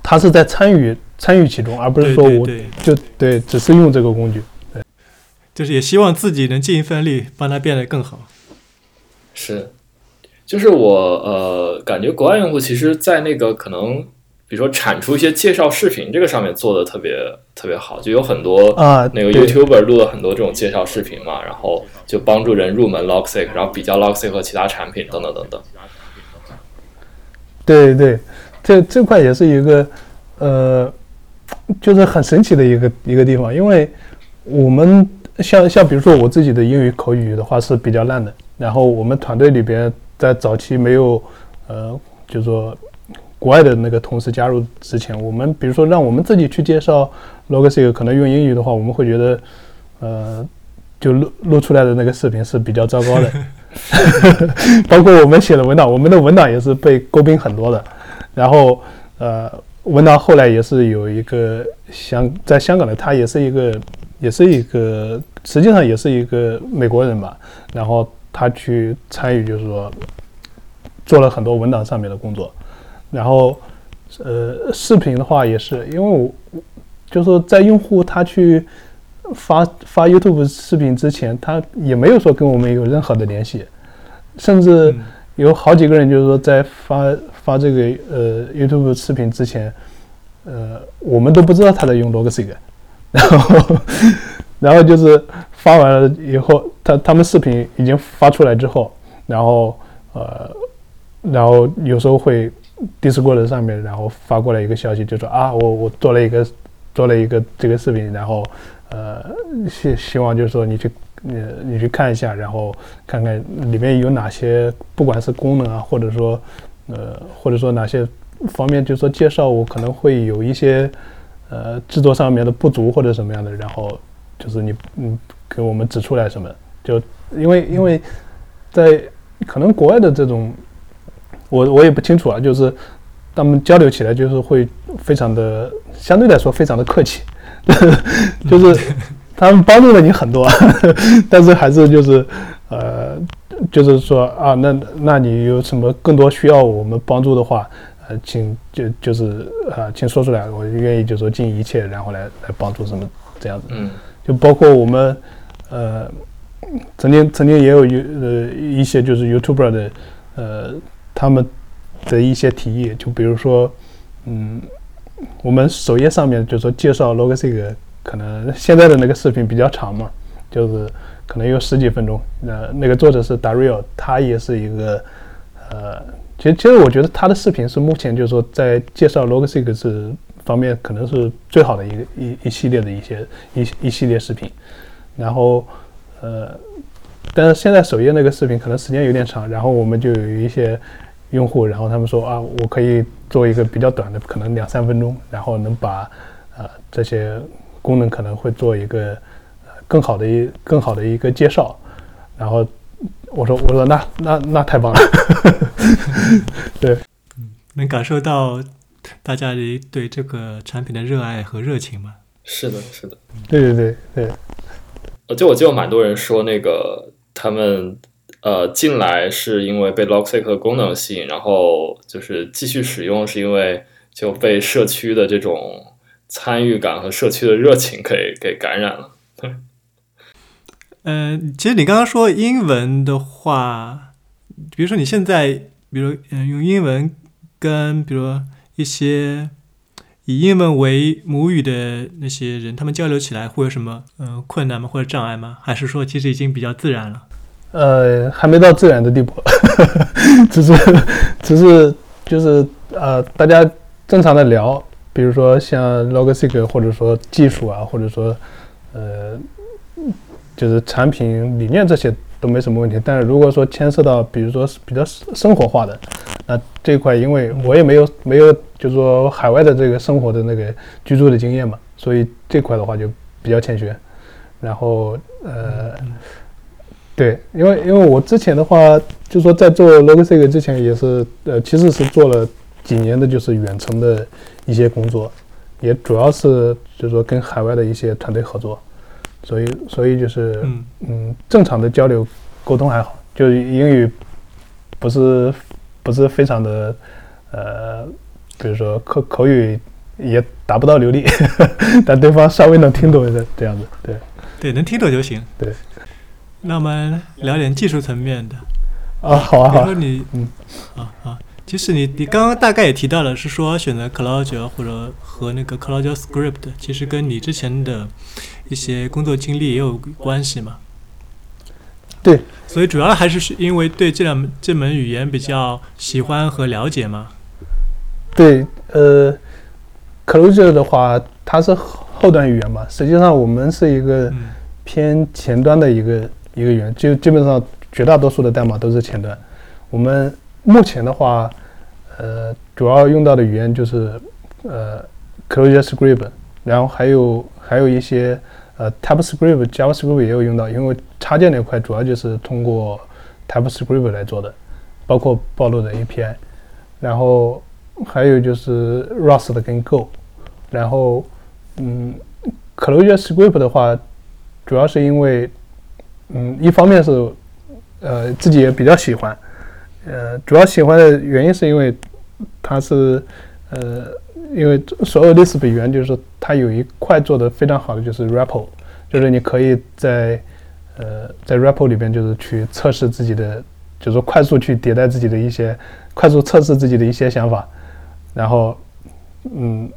他是在参与参与其中，而不是说我就对只是用这个工具，对，就是也希望自己能尽一份力，帮他变得更好。是，就是我呃，感觉国外用户其实，在那个可能。比如说产出一些介绍视频，这个上面做的特别特别好，就有很多啊那个 YouTuber 录了很多这种介绍视频嘛，然后就帮助人入门 Logseq，然后比较 Logseq 和其他产品等等等等。对对，这这块也是一个呃，就是很神奇的一个一个地方，因为我们像像比如说我自己的英语口语的话是比较烂的，然后我们团队里边在早期没有呃，就说。国外的那个同事加入之前，我们比如说让我们自己去介绍 Logseq，可能用英语的话，我们会觉得，呃，就录录出来的那个视频是比较糟糕的。*laughs* 包括我们写的文档，我们的文档也是被诟病很多的。然后，呃，文档后来也是有一个香在香港的，他也是一个，也是一个，实际上也是一个美国人吧。然后他去参与，就是说做了很多文档上面的工作。然后，呃，视频的话也是，因为我就是说在用户他去发发 YouTube 视频之前，他也没有说跟我们有任何的联系，甚至有好几个人就是说在发发这个呃 YouTube 视频之前，呃，我们都不知道他在用 Logseq，*laughs* 然后然后就是发完了以后，他他们视频已经发出来之后，然后呃，然后有时候会。Discord 上面，然后发过来一个消息，就说啊，我我做了一个做了一个这个视频，然后呃希希望就是说你去你你去看一下，然后看看里面有哪些不管是功能啊，或者说呃或者说哪些方面，就是说介绍我可能会有一些呃制作上面的不足或者什么样的，然后就是你嗯给我们指出来什么，就因为因为在可能国外的这种。我我也不清楚啊，就是他们交流起来就是会非常的相对来说非常的客气，*laughs* 就是他们帮助了你很多，*laughs* 但是还是就是呃就是说啊那那你有什么更多需要我们帮助的话，呃请就就是啊请说出来，我愿意就说尽一切然后来来帮助什么这样子，嗯，就包括我们呃曾经曾经也有一呃一些就是 YouTuber 的呃。他们的一些提议，就比如说，嗯，我们首页上面就说介绍 Logseq，可能现在的那个视频比较长嘛，就是可能有十几分钟。那那个作者是 Dario，他也是一个，呃，其实其实我觉得他的视频是目前就是说在介绍 log six 方面可能是最好的一个一一系列的一些一一系列视频。然后，呃，但是现在首页那个视频可能时间有点长，然后我们就有一些。用户，然后他们说啊，我可以做一个比较短的，可能两三分钟，然后能把呃这些功能可能会做一个更好的一更好的一个介绍。然后我说我说那那那太棒了，*laughs* 对，能感受到大家的对这个产品的热爱和热情吗？是的，是的，对对对对，呃，就我记得有蛮多人说那个他们呃进来是因为被 Logseq 的功能吸引，然后就是继续使用是因为就被社区的这种参与感和社区的热情给给感染了。嗯，其实你刚刚说英文的话，比如说你现在，比如嗯用英文跟比如一些以英文为母语的那些人，他们交流起来会有什么嗯困难吗？或者障碍吗？还是说其实已经比较自然了？呃，还没到自然的地步，*laughs* 只是只是就是呃，大家正常的聊，比如说像 Logseq 或者说技术啊，或者说呃。就是产品理念这些都没什么问题，但是如果说牵涉到，比如说比较生活化的，那这块因为我也没有没有，就是说海外的这个生活的那个居住的经验嘛，所以这块的话就比较欠缺。然后呃，对，因为因为我之前的话，就说在做 Logseq 之前也是呃，其实是做了几年的，就是远程的一些工作，也主要是就是说跟海外的一些团队合作。所以，所以就是，嗯嗯，正常的交流沟通还好，就是英语不是不是非常的，呃，比如说口口语也达不到流利，*laughs* 但对方稍微能听懂的这样子，对，对，能听懂就行。对，那我们聊点技术层面的。啊，好啊，好。比如说你，嗯，啊啊。其实你你刚刚大概也提到了，是说选择 Clojure 或者和那个 Clojure Script，其实跟你之前的一些工作经历也有关系嘛？对，所以主要还是是因为对这两这门语言比较喜欢和了解嘛？对，呃，Clojure 的话，它是后端语言嘛，实际上我们是一个偏前端的一个一个语言，就基本上绝大多数的代码都是前端，我们。目前的话，呃，主要用到的语言就是呃，ClojureScript，然后还有还有一些呃，TypeScript、JavaScript 也有用到，因为插件那块主要就是通过 TypeScript 来做的，包括暴露的 API，然后还有就是 Rust 跟 Go，然后嗯，ClojureScript 的话，主要是因为嗯，一方面是呃自己也比较喜欢。呃，主要喜欢的原因是因为它是呃，因为所有 Lisp 语言就是它有一块做的非常好的就是 REPL，就是你可以在呃在 REPL 里边就是去测试自己的，就是说快速去迭代自己的一些快速测试自己的一些想法，然后嗯，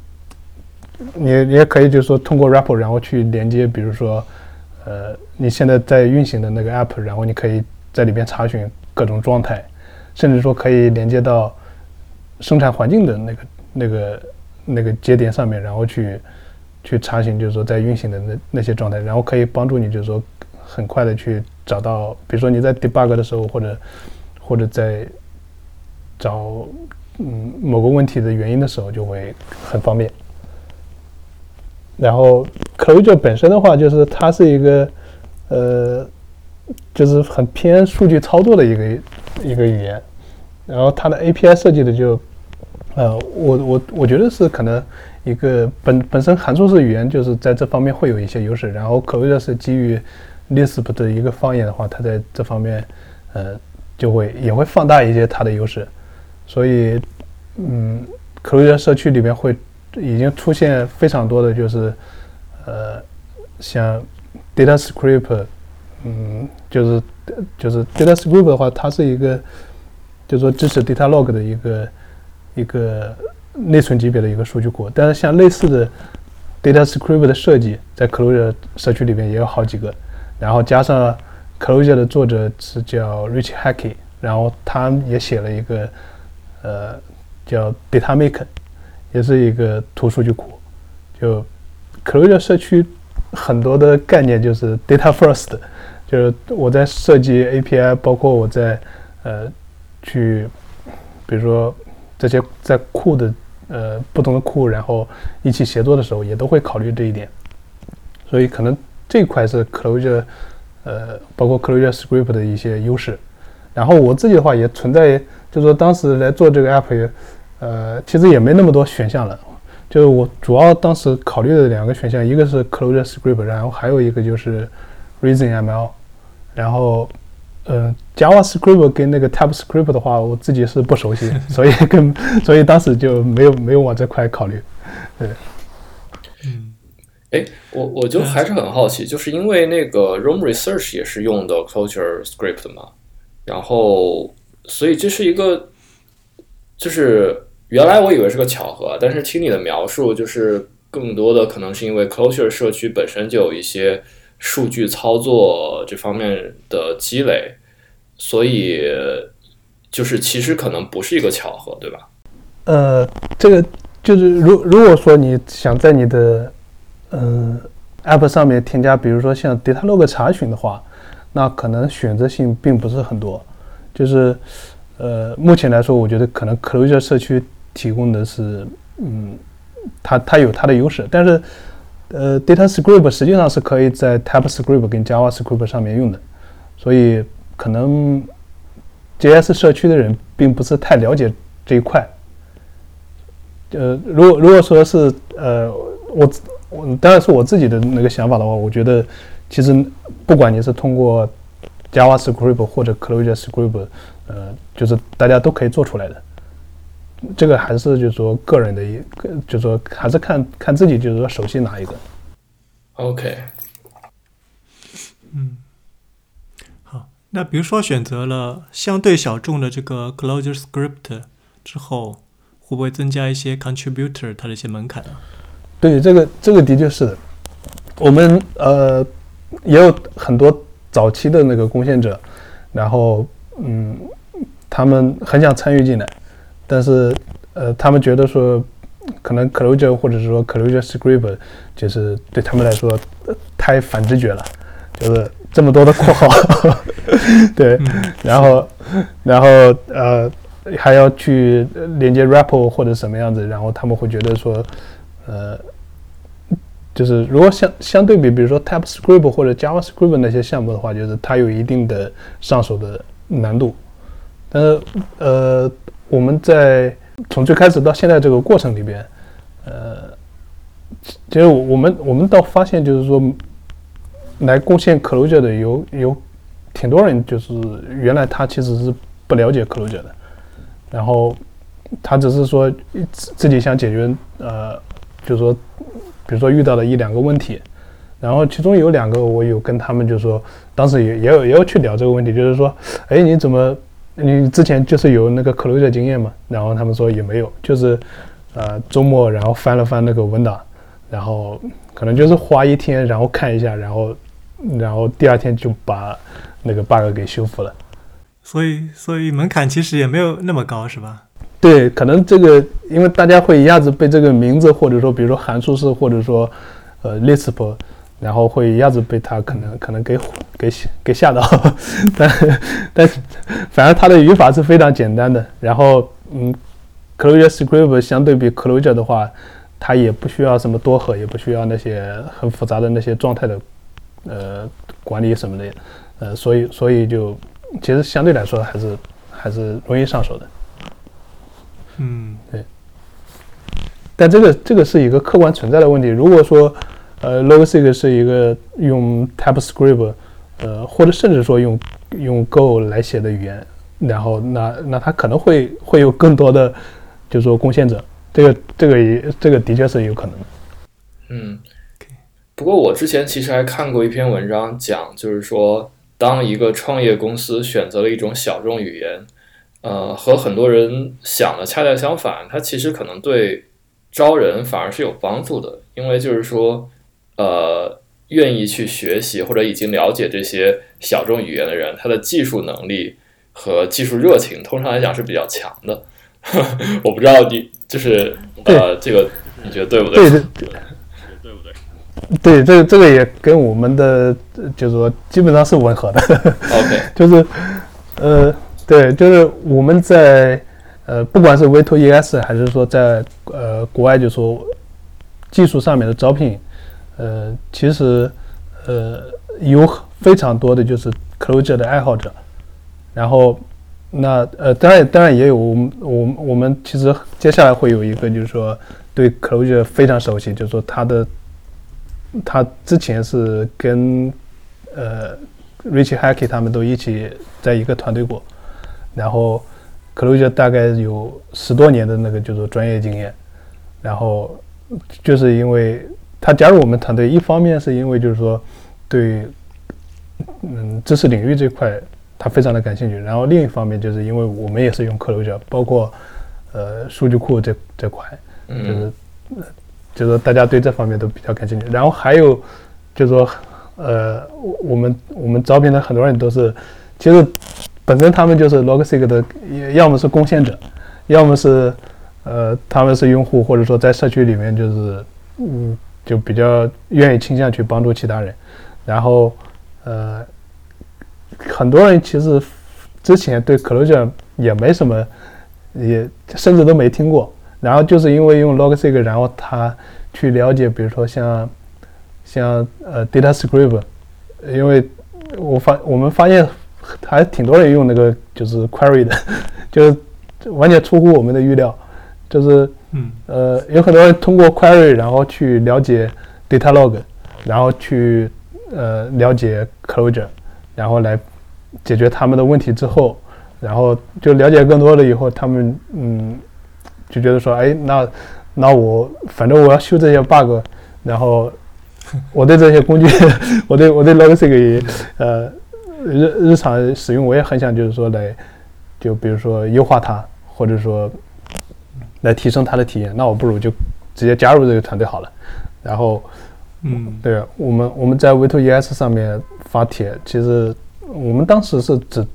你你也可以就是说通过 REPL 然后去连接，比如说呃你现在在运行的那个 App，然后你可以在里边查询各种状态。甚至说可以连接到生产环境的那个、那个、那个节点上面，然后去去查询，就是说在运行的那那些状态，然后可以帮助你，就是说很快的去找到，比如说你在 debug 的时候，或者或者在找嗯某个问题的原因的时候，就会很方便。然后 Clojure 本身的话，就是它是一个呃，就是很偏数据操作的一个。一个语言，然后它的 API 设计的就，呃，我我我觉得是可能一个本本身函数式语言就是在这方面会有一些优势，然后可谓的是基于 Lisp 的一个方言的话，它在这方面，呃，就会也会放大一些它的优势，所以，嗯，可谓的社区里面会已经出现非常多的就是，呃，像 DataScript。嗯，就是就是 Data Script 的话，它是一个，就是说支持 Data Log 的一个一个内存级别的一个数据库。但是像类似的 Data Script 的设计，在 Clojure 社区里面也有好几个。然后加上 Clojure 的作者是叫 Rich Hackey，然后他也写了一个呃叫 Data Make，也是一个图数据库。就 Clojure 社区很多的概念就是 Data First。就是我在设计 API，包括我在呃去，比如说这些在库的呃不同的库，然后一起协作的时候，也都会考虑这一点。所以可能这块是 Clojure，呃，包括 Clojure Script 的一些优势。然后我自己的话也存在，就是说当时来做这个 app，呃，其实也没那么多选项了。就是我主要当时考虑的两个选项，一个是 Clojure Script，然后还有一个就是 Reason ML。然后，呃，JavaScript 跟那个 TypeScript 的话，我自己是不熟悉，*laughs* 所以跟所以当时就没有没有往这块考虑。对，嗯，哎，我我就还是很好奇，就是因为那个 Roam Research 也是用的 Clojure Script 嘛，然后所以这是一个，就是。原来我以为是个巧合，但是听你的描述，就是更多的可能是因为 Clojure 社区本身就有一些数据操作这方面的积累，所以就是其实可能不是一个巧合，对吧？呃，这个就是如如果说你想在你的嗯 App 上面添加，比如说像 Data Log 查询的话，那可能选择性并不是很多。就是呃，目前来说，我觉得可能 Closure 社区。提供的是，嗯，它它有它的优势，但是，呃，DataScript 实际上是可以在 TypeScript 跟 JavaScript 上面用的，所以可能 JS 社区的人并不是太了解这一块。呃，如果如果说是呃，我我当然是我自己的那个想法的话，我觉得其实不管你是通过 JavaScript 或者 Clojure Script，呃，就是大家都可以做出来的。这个还是就是说个人的一个，就是说还是看看自己，就是说熟悉哪一个。OK。嗯，好，那比如说选择了相对小众的这个 Closure Script 之后，会不会增加一些 Contributor 它的一些门槛啊？对，这个这个的确是的。我们呃也有很多早期的那个贡献者，然后嗯，他们很想参与进来。但是，呃，他们觉得说，可能 Clojure 或者是说 Clojure Script 就是对他们来说太反直觉了，就是这么多的括号，*laughs* 对，然后，然后呃还要去连接 REPL 或者什么样子，然后他们会觉得说，呃，就是如果相相对比，比如说 TypeScript 或者 JavaScript 那些项目的话，就是它有一定的上手的难度，但是呃。我们在从最开始到现在这个过程里边，呃，其实我们我们倒发现，就是说，来贡献 closure 的有有挺多人，就是原来他其实是不了解 closure 的，然后他只是说自己想解决，呃，就是说，比如说遇到了一两个问题，然后其中有两个我有跟他们，就是说，当时也也有也有去聊这个问题，就是说，哎，你怎么？你之前就是有那个 Clojure 经验嘛？然后他们说也没有，就是呃周末然后翻了翻那个文档，然后可能就是花一天然后看一下，然后然后第二天就把那个 bug 给修复了。所以所以门槛其实也没有那么高，是吧？对，可能这个因为大家会一下子被这个名字或者说比如说函数式或者说呃 Lisp。然后会一下子被他可能可能给给给吓到，*laughs* 但但反正他的语法是非常简单的。然后嗯，Clojure Script 相对比 Clojure 的话，它也不需要什么多核，也不需要那些很复杂的那些状态的呃管理什么的，呃，所以所以就其实相对来说还是还是容易上手的。嗯，对。但这个这个是一个客观存在的问题。如果说呃，Logic 是一个用 TypeScript，呃，或者甚至说用用 Go 来写的语言，然后那那它可能会会有更多的，就是说贡献者，这个这个也这个的确是有可能的。嗯，不过我之前其实还看过一篇文章，讲就是说，当一个创业公司选择了一种小众语言，呃，和很多人想的恰恰相反，它其实可能对招人反而是有帮助的，因为就是说。呃，愿意去学习或者已经了解这些小众语言的人，他的技术能力和技术热情，通常来讲是比较强的。*laughs* 我不知道你就是呃，这个你觉得对不对？对对对，对不对？对，这个这个也跟我们的就是说基本上是吻合的。OK，*laughs* 就是呃，对，就是我们在呃，不管是 V to ES 还是说在呃国外，就说技术上面的招聘。呃，其实呃有非常多的就是 Clojure 的爱好者，然后那呃当然当然也有我们我们我们其实接下来会有一个就是说对 Clojure 非常熟悉，就是说他的他之前是跟呃 Rich h a c k e 他们都一起在一个团队过，然后 Clojure 大概有十多年的那个就是专业经验，然后就是因为他加入我们团队，一方面是因为就是说对嗯知识领域这块他非常的感兴趣，然后另一方面就是因为我们也是用 Clojure，包括呃数据库这这块，就是呃就是说大家对这方面都比较感兴趣，然后还有就是说呃我我们我们招聘的很多人都是其实本身他们就是 Logseek 的，要么是贡献者，要么是呃他们是用户，或者说在社区里面就是嗯就比较愿意倾向去帮助其他人，然后呃很多人其实之前对 Clojure 也没什么，也甚至都没听过，然后就是因为用 Logseek，然后他去了解，比如说像像呃 DataScript，因为我发我们发现还挺多人用那个就是 Query 的，*laughs* 就是完全出乎我们的预料，就是嗯。呃有很多人通过 Query 然后去了解 Data Log，然后去呃了解 closure，然后来解决他们的问题之后，然后就了解更多了以后，他们嗯就觉得说，哎，那那我反正我要修这些 bug，然后我对这些工具，*laughs* 我对我对也呃日日常使用，我也很想就是说来，就比如说优化它，或者说来提升他的体验，那我不如就直接加入这个团队好了。然后嗯对我们我们在 V2ES 上面发帖，其实我们当时是只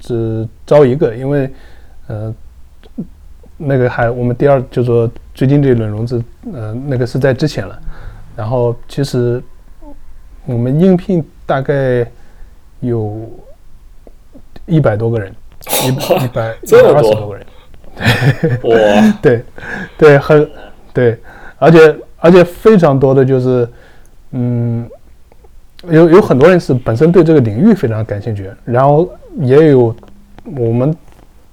只招一个，因为呃那个还我们第二就说最近这一轮融资，呃那个是在之前了，然后其实我们应聘大概有一百多个人，一百 *laughs* 一百二十多个人。*laughs* 哇，对，对，很对，而且而且非常多的就是，嗯，有有很多人是本身对这个领域非常感兴趣，然后也有我们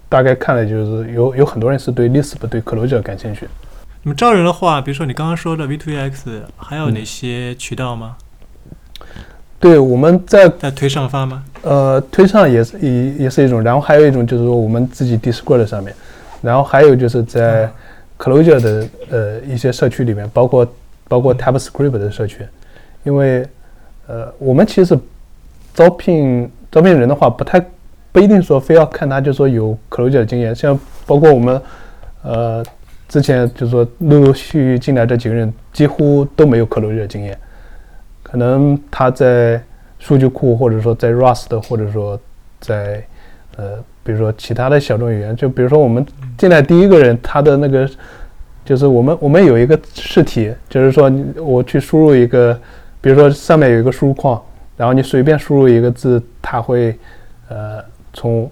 大概看了就是有有很多人是对 Lisp 对 Clojure 感兴趣。那么招人的话，比如说你刚刚说的 V2X，还有哪嗯些渠道吗？对，我们在在推上发吗？呃推上也是也也是一种，然后还有一种就是说我们自己 Discord 上面，然后还有就是在 Clojure 的呃一些社区里面，包括包括 TypeScript 的社区，因为呃我们其实招聘招聘人的话，不太不一定说非要看他就说有 Clojure 的经验，像包括我们呃之前就说陆陆续续进来这几个人几乎都没有 Clojure 的经验，可能他在数据库或者说在 Rust 或者说在呃比如说其他的小众语言，就比如说我们进来第一个人他的那个就是我们我们有一个试题，就是说我去输入一个，比如说上面有一个输入框，然后你随便输入一个字，它会呃从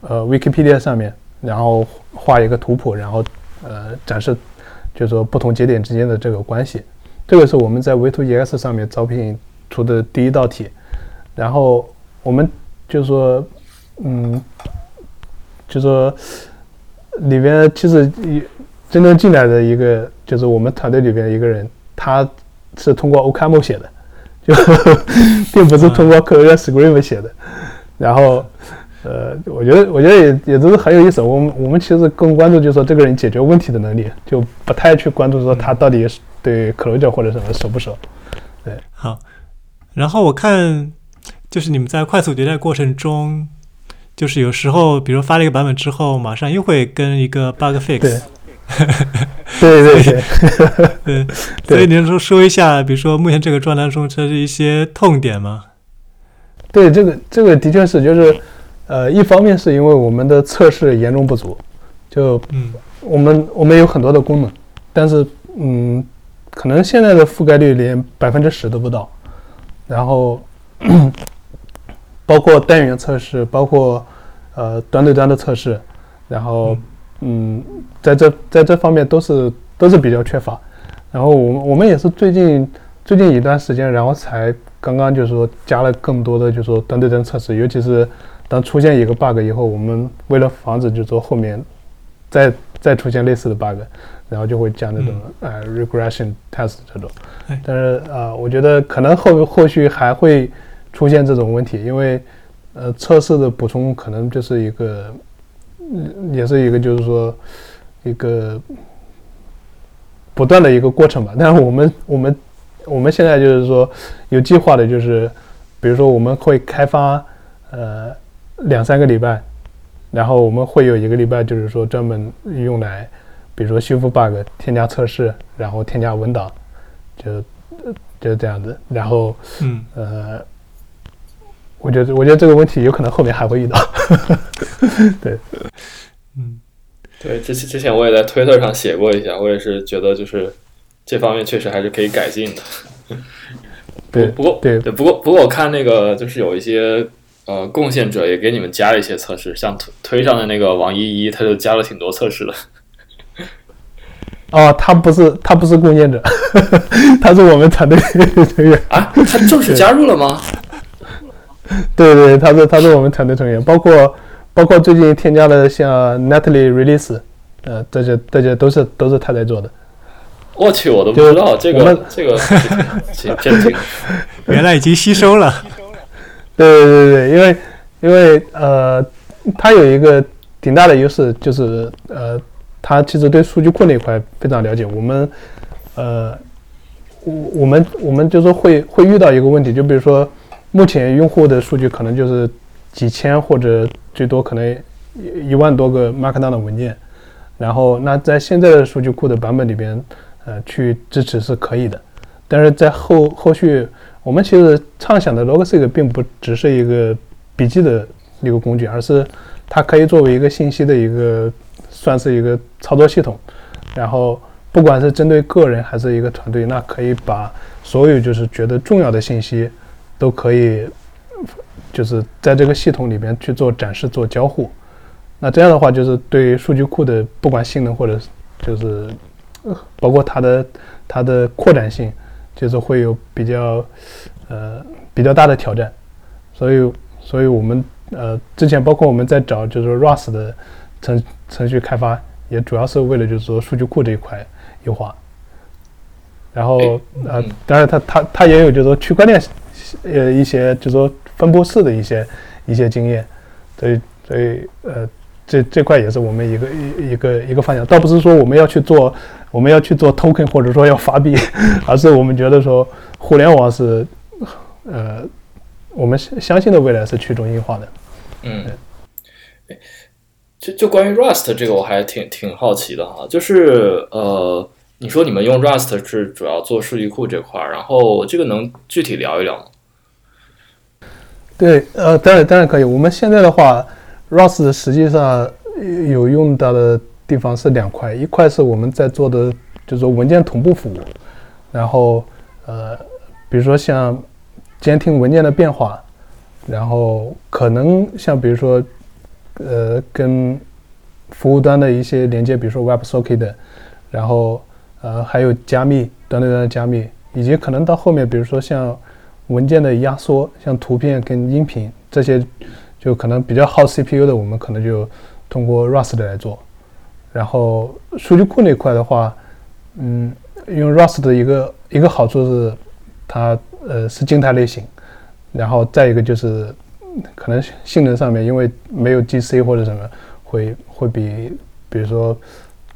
呃 Wikipedia 上面，然后画一个图谱，然后呃展示，就是说不同节点之间的这个关系。这个是我们在 V2EX 上面招聘出的第一道题，然后我们就说，嗯，就说里边其实一真正进来的一个，就是我们团队里边一个人，他是通过 o c a m o 写的，就 *laughs* 并不是通过 Clojure Script 写的。然后，呃，我觉得我觉得也也都是很有意思。我们我们其实更关注就是说这个人解决问题的能力，就不太去关注说他到底是对 Clojure 或者什么熟不熟。对好，然后我看就是你们在快速迭代过程中，就是有时候，比如发了一个版本之后，马上又会跟一个 bug fix，对。对对对，*laughs* *laughs* 对，所以您能说说一下，比如说目前这个状态中这是一些痛点吗？对，这个这个的确是，就是，呃，一方面是因为我们的测试严重不足，就嗯。我们我们有很多的功能，但是嗯，可能现在的覆盖率连百分之十都不到，然后包括单元测试，包括呃端对端的测试，然后嗯，在这在这方面都是都是比较缺乏，然后我们我们也是最近最近一段时间，然后才刚刚就是说加了更多的就是说端对端测试，尤其是当出现一个 bug 以后，我们为了防止就是说后面再再出现类似的 bug，然后就会加那种呃 regression test 这种。但是啊，我觉得可能后后续还会出现这种问题，因为呃测试的补充可能就是一个，嗯，也是一个就是说一个不断的一个过程吧。但是我们我们我们现在就是说有计划的，就是比如说我们会开发呃两三个礼拜，然后我们会有一个礼拜就是说专门用来，比如说修复 bug、添加测试，然后添加文档。就就这样子，然后嗯呃，我觉得我觉得这个问题有可能后面还会遇到，*laughs* 对，嗯，对，之之前我也在推特上写过一下，我也是觉得就是这方面确实还是可以改进的。对，不过对不过不过我看那个就是有一些呃贡献者也给你们加了一些测试，像推推上的那个王依依，他就加了挺多测试的。*laughs* 哦，他不是他不是贡献者，*laughs* 他是我们团队成员啊，他正式加入了吗？*laughs* 对对，他是他是我们团队成员，包括包括最近添加的像 Natalie Release，呃，这些这些都是都是他在做的。我去，我都不知道这个这个挺真挺，原来已经吸收了。对对对对，因为因为呃，他有一个挺大的优势，就是呃。他其实对数据库那块非常了解。我们，呃，我我们我们就是会会遇到一个问题，就比如说，目前用户的数据可能就是几千或者最多可能一万多个 Markdown 的文件，然后那在现在的数据库的版本里边，呃，去支持是可以的，但是在后后续，我们其实畅想的 Logseq 并不只是一个笔记的一个工具，而是它可以作为一个信息的一个。算是一个操作系统，然后不管是针对个人还是一个团队，那可以把所有就是觉得重要的信息都可以，就是在这个系统里边去做展示、做交互。那这样的话，就是对数据库的不管性能或者就是包括它的它的扩展性，就是会有比较呃比较大的挑战。所以，所以我们呃之前包括我们在找就是 Rust 的。程程序开发也主要是为了就是说数据库这一块优化，然后呃，当然它它它也有就是说区块链呃一些就是说分布式的一些一些经验，所以所以呃这这块也是我们一个一一个一个方向，倒不是说我们要去做我们要去做 token 或者说要发币，*laughs* 而是我们觉得说互联网是呃我们相信的未来是去中心化的，嗯。就就关于 Rust 这个，我还挺挺好奇的哈。就是呃，你说你们用 Rust 是主要做数据库这块儿，然后这个能具体聊一聊吗？对，呃，当然当然可以。我们现在的话，Rust 实际上有用到的地方是两块，一块是我们在做的，就是说文件同步服务，然后呃，比如说像监听文件的变化，然后可能像比如说。呃，跟服务端的一些连接，比如说 WebSocket，然后呃还有加密端对端的加密，以及可能到后面，比如说像文件的压缩，像图片跟音频这些，就可能比较耗 CPU 的，我们可能就通过 Rust 来做。然后数据库那块的话，嗯，用 Rust 的一个一个好处是，它呃是静态类型，然后再一个就是。可能性能上面，因为没有 GC 或者什么，会会比比如说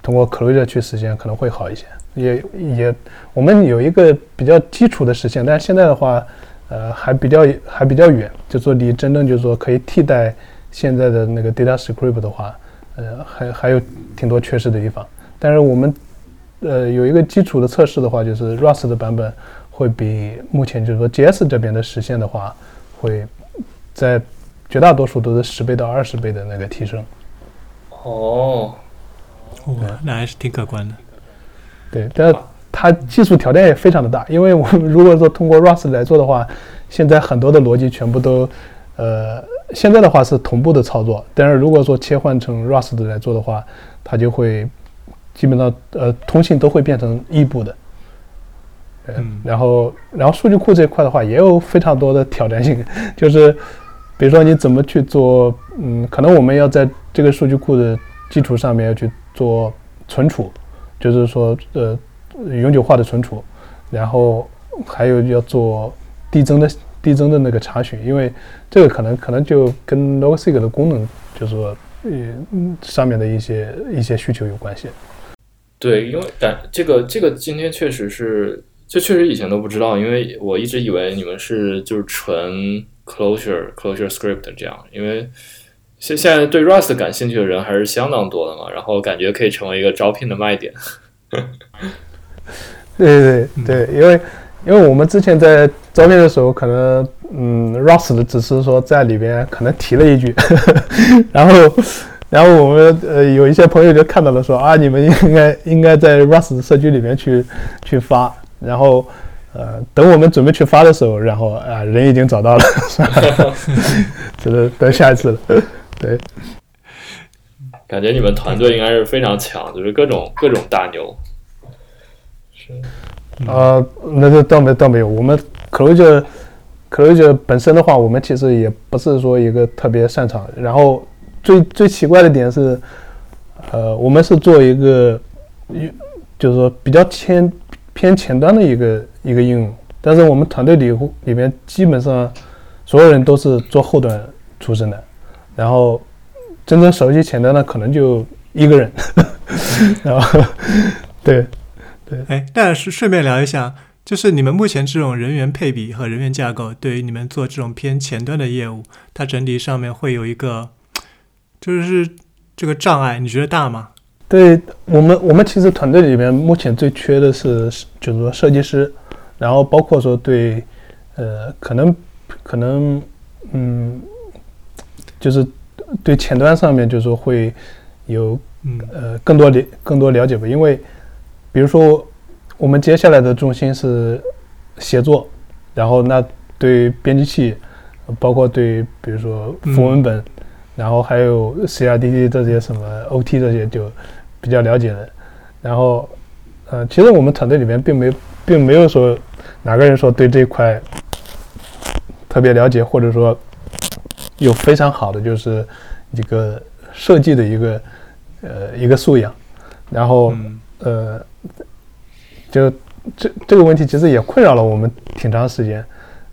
通过 c l o s u r e 去实现可能会好一些。也也，我们有一个比较基础的实现，但是现在的话，呃，还比较还比较远，就说离真正就是说可以替代现在的那个 Data Script 的话，呃，还还有挺多缺失的地方。但是我们呃有一个基础的测试的话，就是 Rust 的版本会比目前就是说 JS 这边的实现的话会。在绝大多数都是十倍到二十倍的那个提升。哦，哇，那还是挺可观的。对，但它技术挑战也非常的大，因为我们 *laughs* 如果说通过 Rust 来做的话，现在很多的逻辑全部都，呃，现在的话是同步的操作，但是如果说切换成 Rust 来做的话，它就会基本上呃通信都会变成异步的。嗯，然后然后数据库这一块的话，也有非常多的挑战性，*laughs* 就是比如说你怎么去做，嗯，可能我们要在这个数据库的基础上面要去做存储，就是说呃永久化的存储，然后还有要做递增的递增的那个查询，因为这个可能可能就跟 Logseek 的功能，就是说嗯上面的一些一些需求有关系。对，因为感这个这个今天确实是，这确实以前都不知道，因为我一直以为你们是就是纯 closure closure script 这样，因为现现在对 Rust 感兴趣的人还是相当多的嘛，然后感觉可以成为一个招聘的卖点。*laughs* *laughs* 对对对，因为因为我们之前在招聘的时候，可能嗯 Rust 的只是说在里边可能提了一句，*laughs* 然后。然后我们呃有一些朋友就看到了，说啊，你们应该应该在 Rust 社区里面去去发。然后呃，等我们准备去发的时候，然后啊，人已经找到了，*laughs* 只能等下一次了。对，感觉你们团队应该是非常强，就是各种各种大牛。是。啊，那就倒没倒没有。我们 Clojure Clojure 本身的话，我们其实也不是说一个特别擅长，然后。最最奇怪的点是，呃，我们是做一个，就是说比较偏偏前端的一个一个应用，但是我们团队里里面基本上所有人都是做后端出身的，然后真正熟悉前端的可能就一个人，*laughs* 然后对。对，哎，但是顺便聊一下，就是你们目前这种人员配比和人员架构，对于你们做这种偏前端的业务，它整体上面会有一个。就是这个障碍，你觉得大吗？对我们，我们其实团队里面目前最缺的是，就是说设计师，然后包括说对，呃，可能可能，嗯，就是对前端上面，就是说会有呃更多了更多了解吧。因为比如说我们接下来的重心是协作，然后那对编辑器，包括对比如说符文本。然后还有 CRDD 这些什么 OT 这些就比较了解的，然后呃，其实我们团队里面并没并没有说哪个人说对这一块特别了解，或者说有非常好的就是一个设计的一个呃一个素养，然后呃，就这这个问题其实也困扰了我们挺长时间，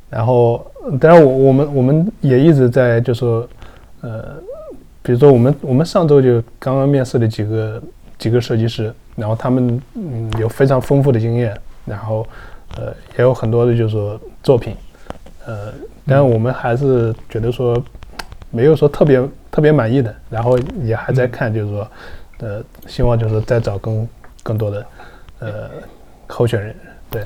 然后当然我我们我们也一直在就说。呃，比如说我们我们上周就刚刚面试了几个几个设计师，然后他们嗯有非常丰富的经验，然后呃也有很多的就是说作品，呃，但是我们还是觉得说没有说特别特别满意的，然后也还在看，就是说呃希望就是再找更更多的呃候选人，对。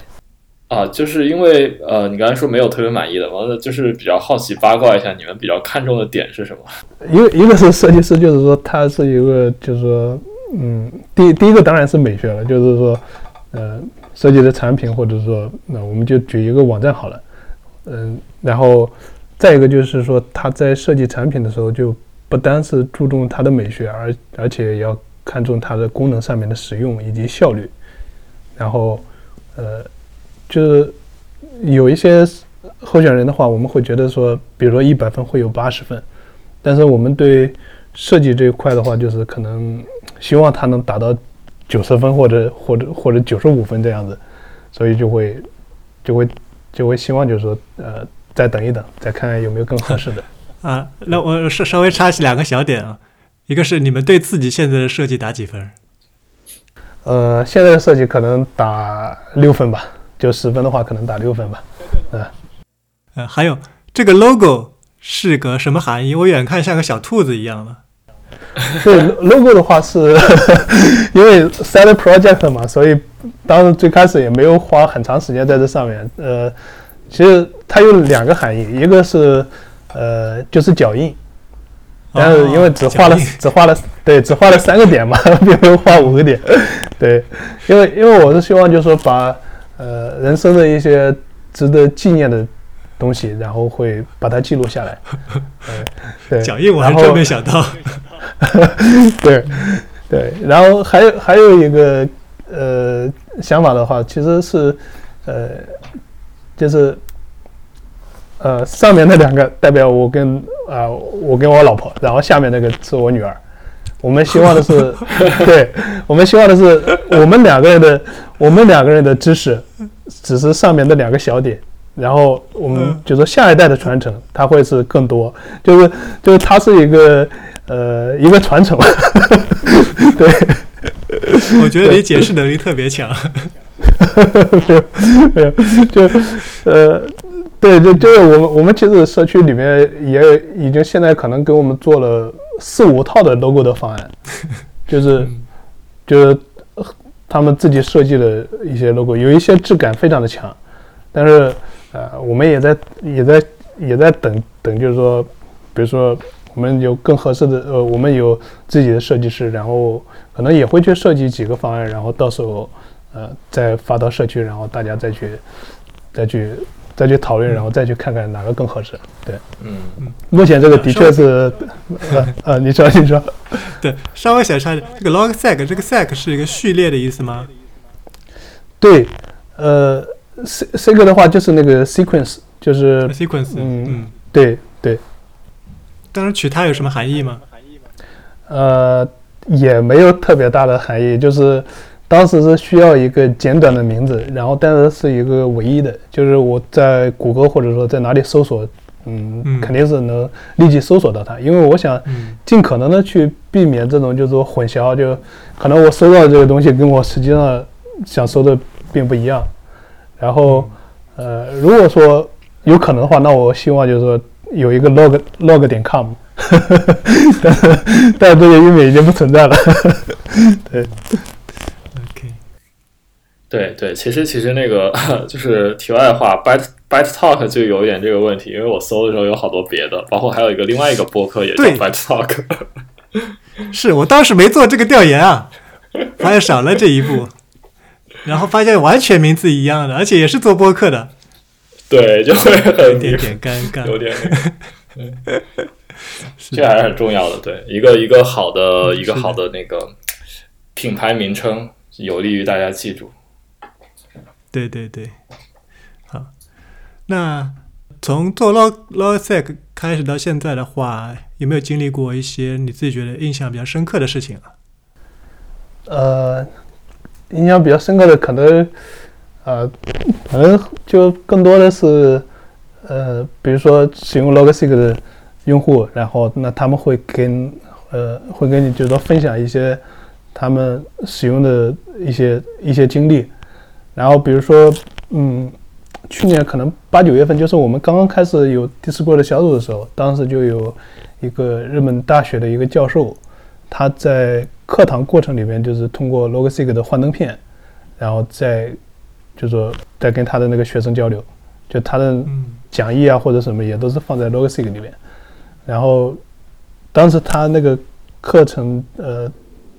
啊，就是因为呃，你刚才说没有特别满意的，完了就是比较好奇八卦一下，你们比较看重的点是什么？一个一个是设计师，就是说他是一个，就是说，嗯，第第一个当然是美学了，就是说，呃，设计的产品或者说，那我们就举一个网站好了，嗯，然后再一个就是说他在设计产品的时候，就不单是注重它的美学，而而且也要看重它的功能上面的使用以及效率，然后，呃。就是有一些候选人的话，我们会觉得说，比如说一百分会有八十分，但是我们对设计这一块的话，就是可能希望他能达到九十分或者或者或者九十五分这样子，所以就会就会就会希望就是说，呃，再等一等，再看看有没有更合适的。*laughs* 啊，那我稍稍微插两个小点啊，一个是你们对自己现在的设计打几分？呃，现在的设计可能打六分吧。就十分的话，可能打六分吧。嗯，呃，还有这个 logo 是个什么含义？我远看像个小兔子一样的。*laughs* 对，logo 的话是 *laughs* 因为 side project 嘛，所以当时最开始也没有花很长时间在这上面。呃，其实它有两个含义，一个是呃就是脚印，但是因为只画了只画了对只画了三个点嘛，并没有画五个点。*laughs* 对，因为因为我是希望就是说把呃，人生的一些值得纪念的东西，然后会把它记录下来。*laughs* 对，脚印我还真没想到。对，对，然后还有还有一个呃想法的话，其实是呃，就是呃上面那两个代表我跟啊、我跟我老婆，然后下面那个是我女儿。我们希望的是，*laughs* 对我们希望的是，我们两个人的我们两个人的知识只是上面的两个小点，然后我们嗯就说下一代的传承，它会是更多，就是就是它是一个呃一个传承，*laughs* 对。我觉得你解释能力特别强。*laughs* 没有没有，就呃，对，对对我们我们其实社区里面也已经现在可能给我们做了四五套的 logo 的方案，就是嗯。就是呃他们自己设计的一些 logo，有一些质感非常的强，但是呃，我们也在也在也在等等，就是说，比如说我们有更合适的呃，我们有自己的设计师，然后可能也会去设计几个方案，然后到时候呃再发到社区，然后大家再去再去再去讨论，然后再去看看哪个更合适。对，嗯，目前这个的确是呃呃，你说你说。对，稍微想插一下，这个 log seg 这个 seg 是一个序列的意思吗？对，呃，C C 个的话就是那个 sequence，就是，sequence，嗯嗯，对对，当时取它有什么含义吗？呃，也没有特别大的含义，就是当时是需要一个简短的名字，然后但是是一个唯一的，就是我在谷歌或者说在哪里搜索，嗯，嗯。肯定是能立即搜索到它，因为我想嗯。尽可能的去避免这种就是说混淆，就可能我搜到的这个东西跟我实际上想搜的并不一样。然后，呃，如果说有可能的话，那我希望就是说有一个 log log 点 com，*laughs* 但是但是这个域名已经不存在了。*laughs* OK，对对，其实其实那个 *laughs* 就是题外话，Byte Byte Talk 就有一点这个问题，因为我搜的时候有好多别的，包括还有一个另外一个播客也叫对 Byte Talk。*laughs* 是我当时没做这个调研啊，发现少了这一步，然后发现完全名字一样的，而且也是做播客的，*laughs* 对，就会有很点点尴尬。有点这还是很重要的。对，一个一个好的一个好的那个品牌名称，有利于大家记住。对对对，好，那从做 log logsec 开始到现在的话，有没有经历过一些你自己觉得印象比较深刻的事情啊？呃，印象比较深刻的可能，呃，可能就更多的是，呃，比如说使用 logsec 的用户，然后那他们会跟呃会跟你就是说分享一些他们使用的一些一些经历，然后比如说，嗯，去年可能八九月份，就是我们刚刚开始有 Discord 小组的时候，当时就有一个日本大学的一个教授，他在课堂过程里面就是通过 Logsig 的幻灯片，然后在就说在跟他的那个学生交流，就他的讲义啊或者什么也都是放在 Logsig 里面。然后当时他那个课程，呃，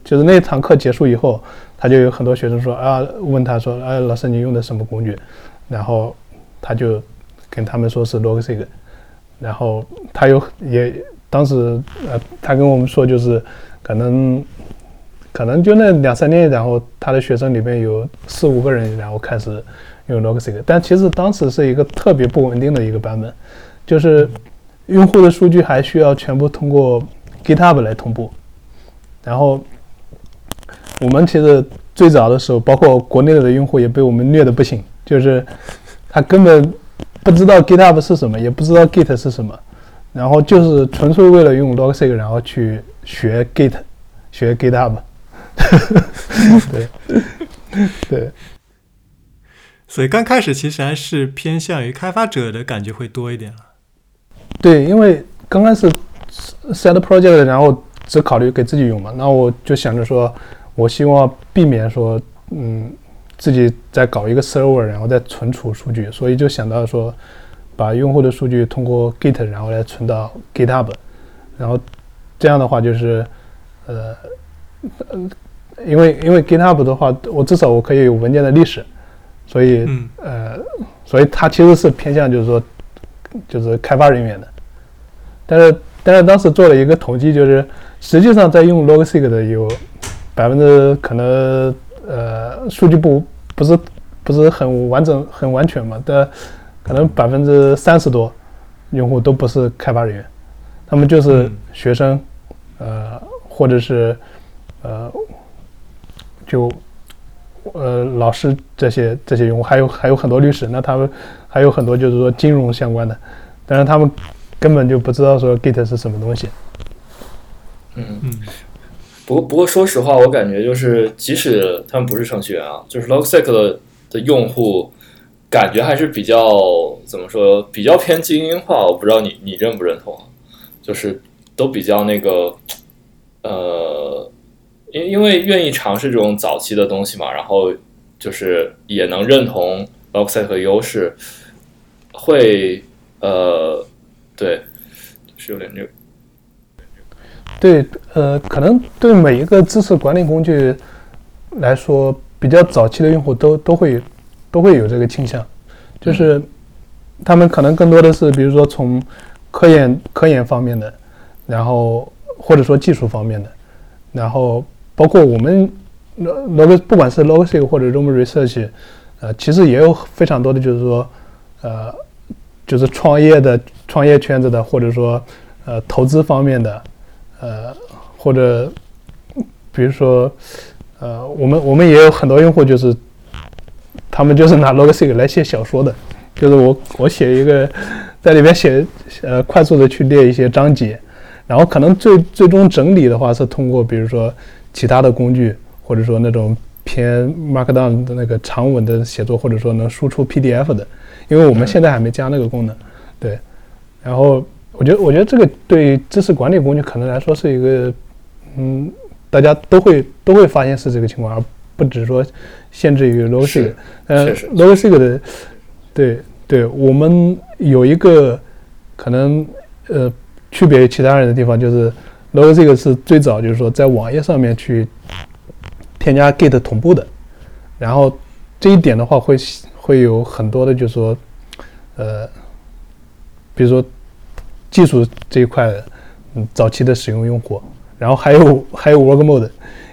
就是那堂课结束以后，他就有很多学生说啊，问他说，哎，老师你用的什么工具？然后他就跟他们说是 Logsig，然后他有也当时呃，他跟我们说就是可能可能就那两三年，然后他的学生里面有四五个人，然后开始用 Logsig，但其实当时是一个特别不稳定的一个版本，就是用户的数据还需要全部通过 GitHub 来同步，然后我们其实最早的时候，包括国内的用户也被我们虐的不行，就是他根本不知道 GitHub 是什么，也不知道 Git 是什么，然后就是纯粹为了用 Logseq，然后去学 Git，学 GitHub。*laughs* 对，对，所以刚开始其实还是偏向于开发者的感觉会多一点了。对，因为刚开始 set project，然后只考虑给自己用嘛，那我就想着说，我希望避免说，嗯，自己再搞一个 server，然后再存储数据，所以就想到说，把用户的数据通过 Git，然后来存到 GitHub，然后这样的话就是，呃，呃因为因为 GitHub 的话，我至少我可以有文件的历史，所以嗯呃，所以它其实是偏向就是说，就是开发人员的。但是但是当时做了一个统计，就是实际上在用 Logsig 的有百分之可能呃数据不不是不是很完整、很完全嘛，但可能百分之三十多用户都不是开发人员，他们就是学生，呃，或者是呃，就呃老师这些这些用户，还有还有很多律师，那他们还有很多就是说金融相关的，但是他们根本就不知道说 Git 是什么东西。嗯嗯。不过不过说实话，我感觉就是即使他们不是程序员啊，就是 Logseq 的的用户，感觉还是比较怎么说，比较偏精英化。我不知道你你认不认同？就是都比较那个，呃，因因为愿意尝试这种早期的东西嘛，然后就是也能认同 Logseq 的优势，会呃，对，是有点这个。对，呃，可能对每一个知识管理工具来说，比较早期的用户都都会都会有这个倾向，就是他们可能更多的是，比如说从科研科研方面的，然后或者说技术方面的，然后包括我们 log 不管是 logic 或者 room research，呃，其实也有非常多的就是说，呃，就是创业的创业圈子的，或者说呃投资方面的。呃，或者比如说，呃，我们我们也有很多用户，就是他们就是拿 Logseq 来写小说的，就是我我写一个在里面写呃快速的去列一些章节，然后可能最最终整理的话是通过比如说其他的工具，或者说那种偏 Markdown 的那个长文的写作，或者说能输出 PDF 的，因为我们现在还没加那个功能，对，然后。我觉得，我觉得这个对知识管理工具可能来说是一个，嗯，大家都会都会发现是这个情况，而不只说限制于 Logseq。呃，Logseq 的，对对，我们有一个可能呃区别于其他人的地方，就是 Logseq 是最早就是说在网页上面去添加 Git 同步的，然后这一点的话会会有很多的，就是说呃，比如说。技术这一块，嗯，早期的使用用户，然后还有 *laughs* 还有 Work Mode，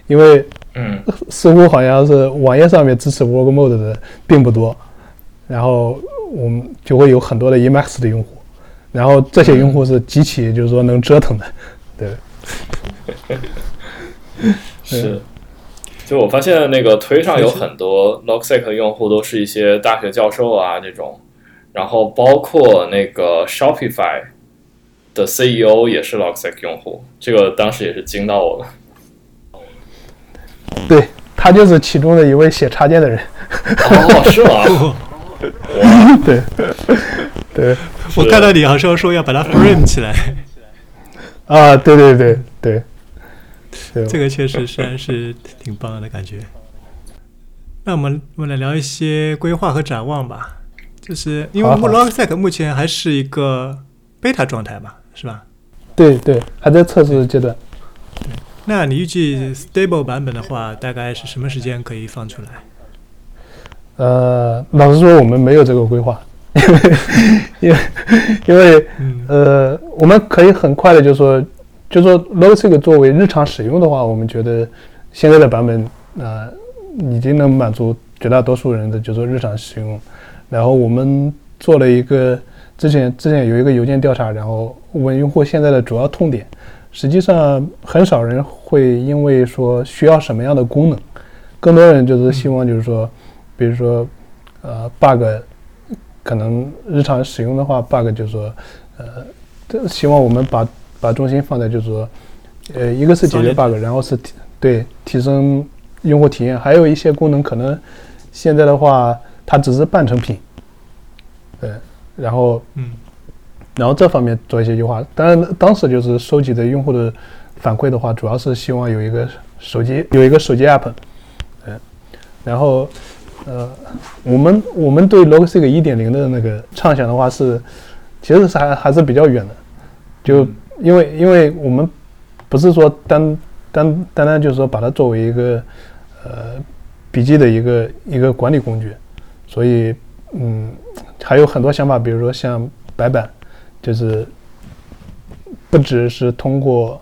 因为嗯，似乎好像是网页上面支持 Work Mode 的并不多，然后我们就会有很多的 Emacs 的用户，然后这些用户是极其就是说能折腾的，*laughs* 对，*laughs* 是，就我发现那个推上有很多 Logseq 用户都是一些大学教授啊这种，然后包括那个 Shopify。的 CEO 也是 Logsec 用户，这个当时也是惊到我了。*laughs* 对他就是其中的一位写插件的人。哦，是吗？*laughs* 对对，我看到你好像说要把它 frame 起来。*laughs* 啊，对对对对，这个确实是是挺棒的感觉。那我们我们来聊一些规划和展望吧，就是因为 Logsec 目前还是一个 beta 状态吧。是吧？对对，还在测试阶段。那你预计 stable 版本的话，大概是什么时间可以放出来？呃，老实说，我们没有这个规划，因为因为因为呃，我们可以很快的就说，就说 Logseq 作为日常使用的话，我们觉得现在的版本呃已经能满足绝大多数人的就说日常使用。然后我们做了一个。之前之前有一个邮件调查，然后问用户现在的主要痛点，实际上很少人会因为说需要什么样的功能，更多人就是希望就是说，比如说，呃，bug，可能日常使用的话，bug 就是说，呃，希望我们把把重心放在就是说，呃，一个是解决 bug，然后是提对提升用户体验，还有一些功能可能现在的话它只是半成品，对。然后，嗯，然后这方面做一些优化。当然，当时就是收集的用户的反馈的话，主要是希望有一个手机有一个手机 app，嗯，然后，呃，我们我们对 Logseq 一点零的那个畅想的话是，其实是还还是比较远的，就因为因为我们不是说单单单单就是说把它作为一个呃笔记的一个一个管理工具，所以嗯。还有很多想法，比如说像白板，就是不只是通过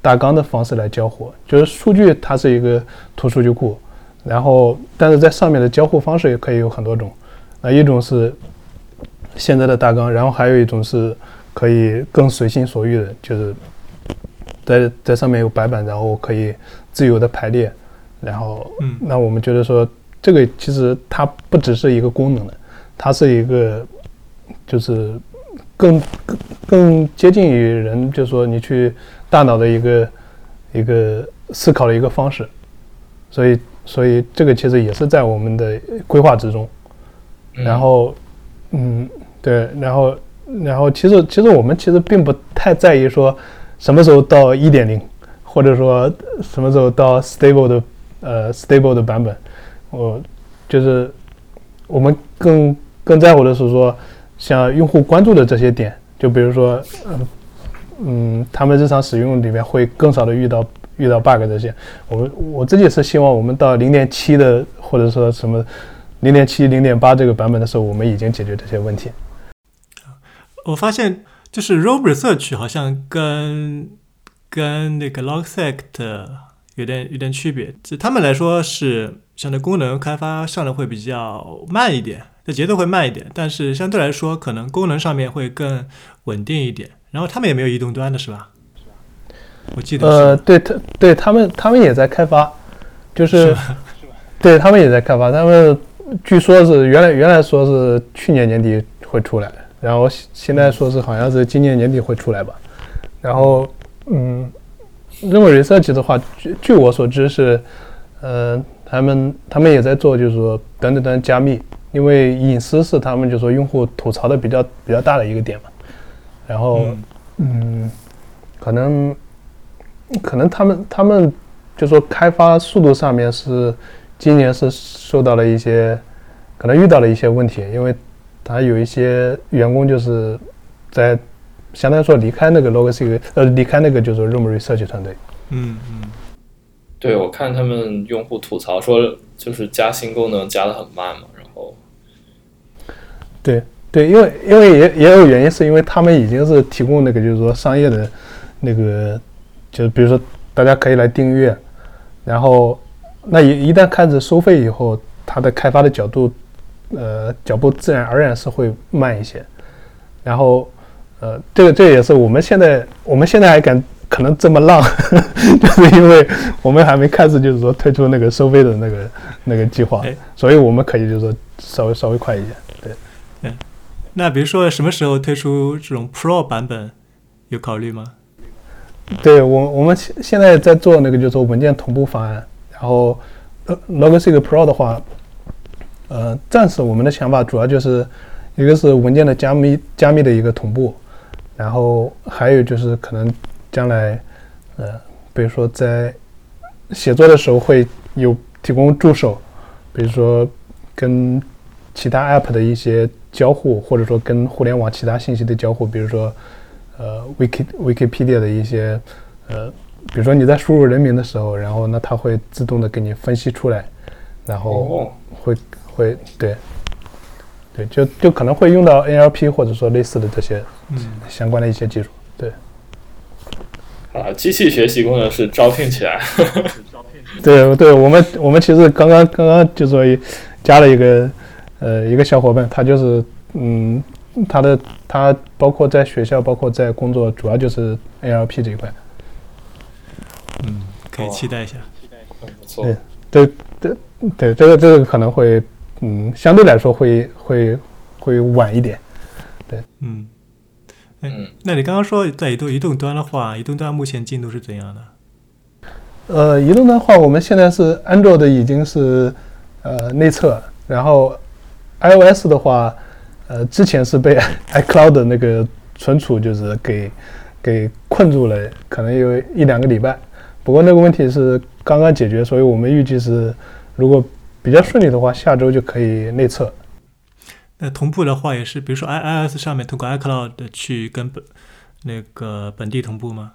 大纲的方式来交互，就是数据它是一个图数据库，然后但是在上面的交互方式也可以有很多种，那一种是现在的大纲，然后还有一种是可以更随心所欲的，就是在在上面有白板，然后可以自由的排列，然后嗯。那我们觉得说这个其实它不只是一个功能的，它是一个就是更更更接近于人，就是说你去大脑的一个一个思考的一个方式，所以所以这个其实也是在我们的规划之中。嗯然后，嗯，对，然后然后其实其实我们其实并不太在意说什么时候到一点零，或者说什么时候到 stable 的呃 stable 的版本，我就是我们更更在乎的是说，像用户关注的这些点，就比如说，嗯嗯，他们日常使用里面会更少的遇到遇到 bug 这些。我我自己是希望我们到零点七的或者说什么零点七、零点八这个版本的时候，我们已经解决这些问题。我发现就是 Rob Research 好像跟跟那个 Logsect 有点有点区别，就他们来说是相对功能开发上的会比较慢一点，这节奏会慢一点，但是相对来说可能功能上面会更稳定一点。然后他们也没有移动端的是吧？我记得。呃，对他对他们他们也在开发，就是 *laughs* 对他们也在开发，他们据说是原来原来说是去年年底会出来，然后现现在说是好像是今年年底会出来吧。然后嗯，认为 research 的话，据据我所知是，呃，他们他们也在做，就是说等等等加密，因为隐私是他们就说用户吐槽的比较比较大的一个点嘛。然后嗯嗯，可能可能他们他们就说开发速度上面是今年是受到了一些可能遇到了一些问题，因为他有一些员工就是在相当于说离开那个 Logos 呃离开那个就是 Room Research 团队。嗯嗯对我看他们用户吐槽说，就是加新功能加的很慢嘛，对对，因为因为也也有原因，是因为他们已经是提供那个就是说商业的那个，就是比如说大家可以来订阅，然后那一一旦开始收费以后，它的开发的角度，呃，脚步自然而然是会慢一些。然后，呃，这个这也是我们现在我们现在还敢可能这么浪，*laughs* 就是因为我们还没开始就是说推出那个收费的那个那个计划哎，所以我们可以就是说稍微稍微快一些。对。那比如说什么时候推出这种 Pro 版本，有考虑吗？对我，我们现现在在做那个就是说文件同步方案，然后呃 Logseq Pro 的话，呃，暂时我们的想法主要就是一个是文件的加密加密的一个同步，然后还有就是可能将来呃，比如说在写作的时候会有提供助手，比如说跟其他 App 的一些交互，或者说跟互联网其他信息的交互，比如说呃 Wiki Wikipedia 的一些呃，比如说你在输入人名的时候，然后呢它会自动的给你分析出来，然后哦，会会对对，就就可能会用到 NLP 或者说类似的这些嗯。相关的一些技术。对。啊，机器学习工程师招聘起来，*laughs* 对对，我们我们其实刚刚刚刚就说加了一个呃一个小伙伴，他就是嗯他的他包括在学校，包括在工作，主要就是 ALP 这一块。嗯，可以期待一下。不错。对对对对，这个这个可能会嗯相对来说会会会晚一点。对嗯，哎嗯，那你刚刚说在移动移动端的话，移动端目前进度是怎样的？呃，移动的话，我们现在是 Android 已经是呃内测，然后 iOS 的话，呃，之前是被 *laughs* iCloud 的那个存储就是给给困住了，可能有一两个礼拜。不过那个问题是刚刚解决，所以我们预计是如果比较顺利的话，下周就可以内测。那同步的话也是，比如说 i iOS 上面通过 iCloud 去跟本那个本地同步吗？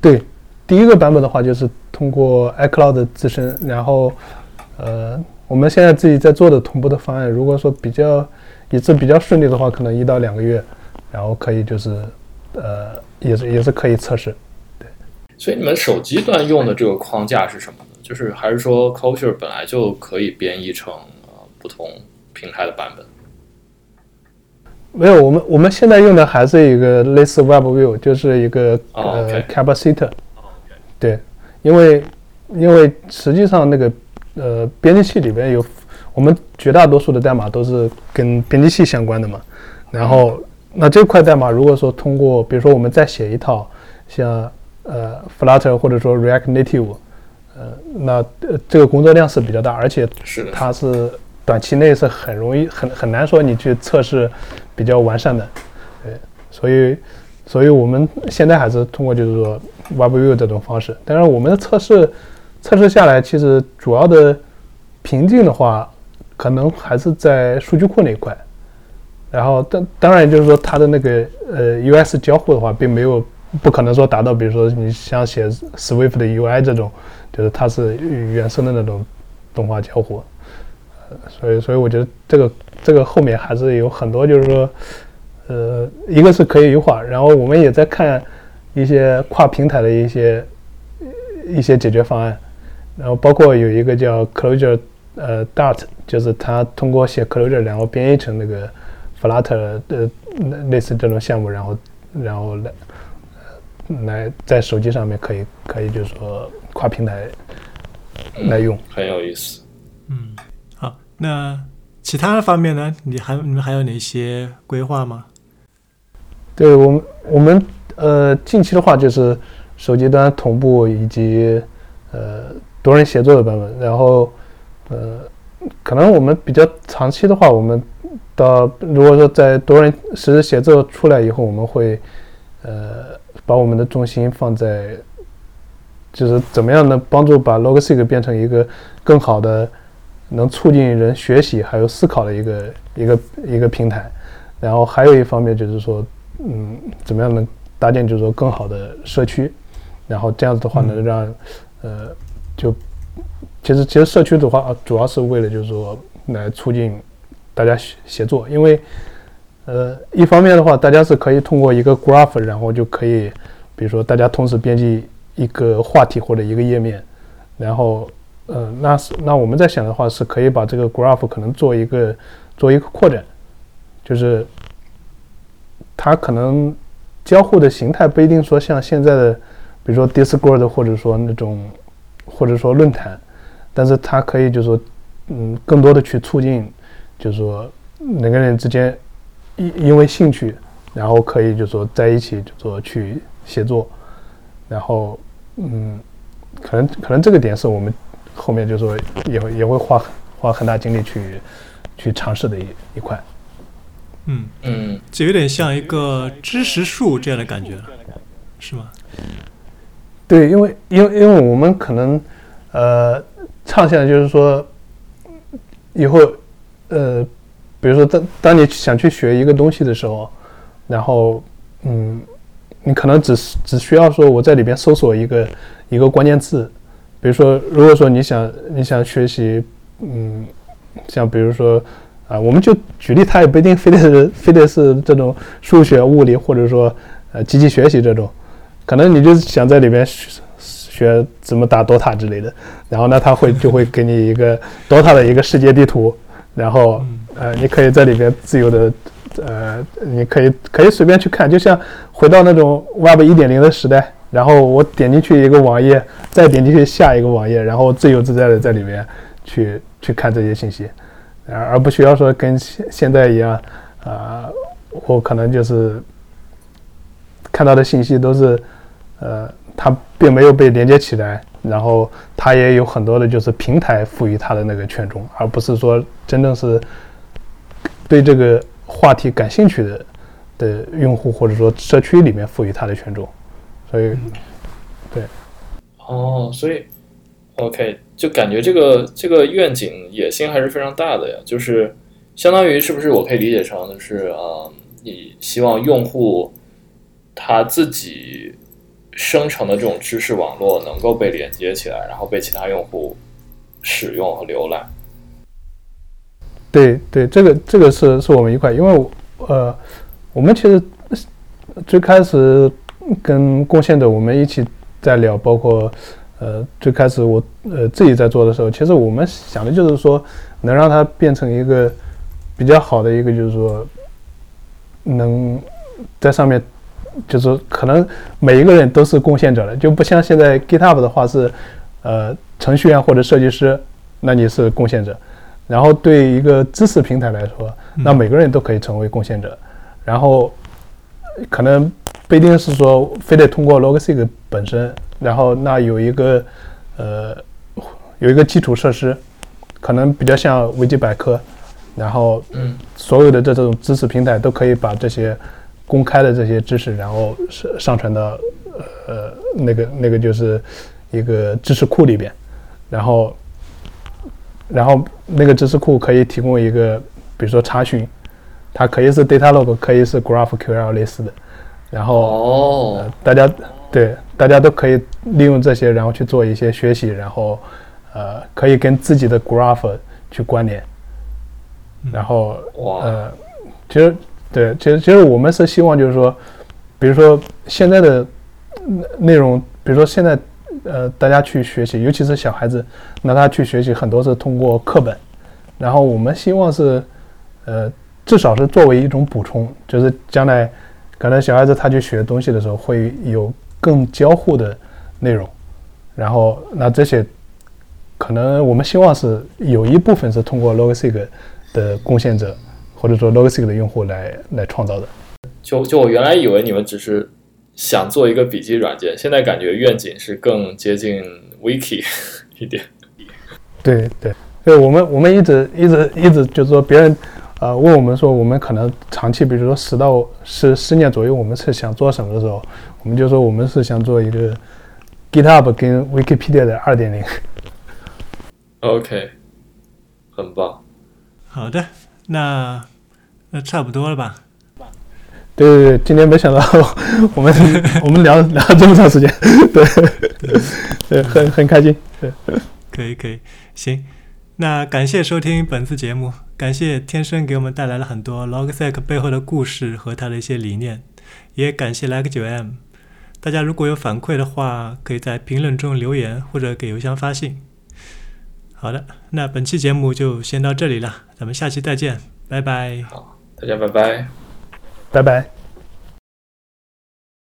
对，第一个版本的话就是通过 iCloud 自身，然后呃，我们现在自己在做的同步的方案，如果说比较也是比较顺利的话，可能一到两个月，然后可以就是呃，也是也是可以测试。对所以你们手机端用的这个框架是什么呢？就是还是说 Clojure 本来就可以编译成呃不同平台的版本？没有，我们我们现在用的还是一个类似 WebView，就是一个呃 Capacity。对，因为因为实际上那个呃编辑器里边有我们绝大多数的代码都是跟编辑器相关的嘛。然后那这块代码如果说通过比如说我们再写一套像呃 Flutter 或者说 React Native，呃那呃这个工作量是比较大，而且它是短期内是很容易很很难说你去测试。比较完善的，对，所以，所以我们现在还是通过就是说 WebView 这种方式。但是我们的测试测试下来，其实主要的瓶颈的话，可能还是在数据库那一块。然后，当当然就是说它的那个呃 US 交互的话，并没有不可能说达到，比如说你像写 Swift 的 UI 这种，就是它是原生的那种动画交互。呃所以，所以我觉得这个这个后面还是有很多，就是说，呃，一个是可以优化，然后我们也在看一些跨平台的一些一些解决方案，然后包括有一个叫 Clojure，呃，Dart，就是它通过写 Clojure，然后编译成那个 Flutter 的类似这种项目，然后然后来来在手机上面可以可以就是说跨平台来用，很有意思，嗯。好那其他的方面呢？你还你们还有哪些规划吗？对我们，我们呃，近期的话就是手机端同步以及呃多人协作的版本。然后呃，可能我们比较长期的话，我们到如果说在多人实时协作出来以后，我们会呃把我们的重心放在就是怎么样能帮助把 Logsig 变成一个更好的。能促进人学习还有思考的一个一个一个平台，然后还有一方面就是说，嗯，怎么样能搭建就是说更好的社区，然后这样子的话能让，呃，就其实其实社区的话主要是为了就是说来促进大家协协作，因为呃一方面的话大家是可以通过一个 graph，然后就可以，比如说大家同时编辑一个话题或者一个页面，然后。呃，那是那我们在想的话，是可以把这个 graph 可能做一个做一个扩展，就是它可能交互的形态不一定说像现在的，比如说 Discord 或者说那种或者说论坛，但是它可以就是说，嗯，更多的去促进，就是说两个人之间因因为兴趣，然后可以就是说在一起就说去协作，然后嗯，可能可能这个点是我们。后面就说也会也会花花很大精力去去尝试的一一块，嗯嗯，就有点像一个知识树这样的感觉，是吗？对，因为因为因为我们可能呃畅想就是说以后呃，比如说当当你想去学一个东西的时候，然后嗯，你可能只只需要说我在里边搜索一个一个关键字。比如说，如果说你想你想学习，嗯，像比如说啊，我们就举例，它也不一定非得是非得是这种数学、物理，或者说呃机器学习这种，可能你就想在里面学学怎么打 DOTA 之类的，然后呢，他会就会给你一个 DOTA 的一个世界地图，然后呃，你可以在里边自由的呃，你可以可以随便去看，就像回到那种 Web 一点零的时代。然后我点进去一个网页，再点进去下一个网页，然后自由自在的在里面去去看这些信息，而而不需要说跟现现在一样，啊，我可能就是看到的信息都是，呃，它并没有被连接起来，然后它也有很多的就是平台赋予它的那个权重，而不是说真正是对这个话题感兴趣的的用户或者说社区里面赋予它的权重。所以，对，哦，所以，OK，就感觉这个这个愿景野心还是非常大的呀。就是相当于是不是我可以理解成就是啊，你希望用户他自己生成的这种知识网络能够被连接起来，然后被其他用户使用和浏览。对对，这个这个是是我们一块，因为呃，我们其实最开始。跟贡献者我们一起在聊，包括呃，最开始我呃自己在做的时候，其实我们想的就是说，能让它变成一个比较好的一个，就是说能在上面，就是可能每一个人都是贡献者了，就不像现在 GitHub 的话是呃程序员或者设计师，那你是贡献者。然后对一个知识平台来说，那每个人都可以成为贡献者。然后可能不一定是说非得通过 Logseq 本身，然后那有一个呃有一个基础设施，可能比较像维基百科，然后嗯所有的这种知识平台都可以把这些公开的这些知识，然后上上传到呃那个那个就是一个知识库里边，然后然后那个知识库可以提供一个，比如说查询，它可以是 data log，可以是 GraphQL 类似的，然后哦。呃，大家对大家都可以利用这些，然后去做一些学习，然后呃可以跟自己的 graph 去关联，然后哇。呃，其实对，其实其实我们是希望就是说，比如说现在的内容，比如说现在呃大家去学习，尤其是小孩子，那他去学习很多是通过课本，然后我们希望是呃至少是作为一种补充，就是将来可能小孩子他去学东西的时候会有更交互的内容，然后那这些可能我们希望是有一部分是通过 Logsig 的贡献者或者说 Logsig 的用户来来创造的。就就我原来以为你们只是想做一个笔记软件，现在感觉愿景是更接近 Wiki *laughs* 一点。对对对，我们我们一直一直一直就是说别人呃问我们说我们可能长期比如说十到十十年左右我们是想做什么的时候，我们就说我们是想做一个 GitHub 跟 Wikipedia 的二点零。OK，很棒。好的，那那差不多了吧？对对对，今天没想到 *laughs* 我们 *laughs* 我们聊聊了这么长时间，对对，很很开心。对，可以可以，行。那感谢收听本次节目，感谢天生给我们带来了很多 Logsec 背后的故事和他的一些理念，也感谢 Like 九 M。大家如果有反馈的话，可以在评论中留言或者给邮箱发信。好的，那本期节目就先到这里了，咱们下期再见，拜拜。好大家拜拜。拜拜。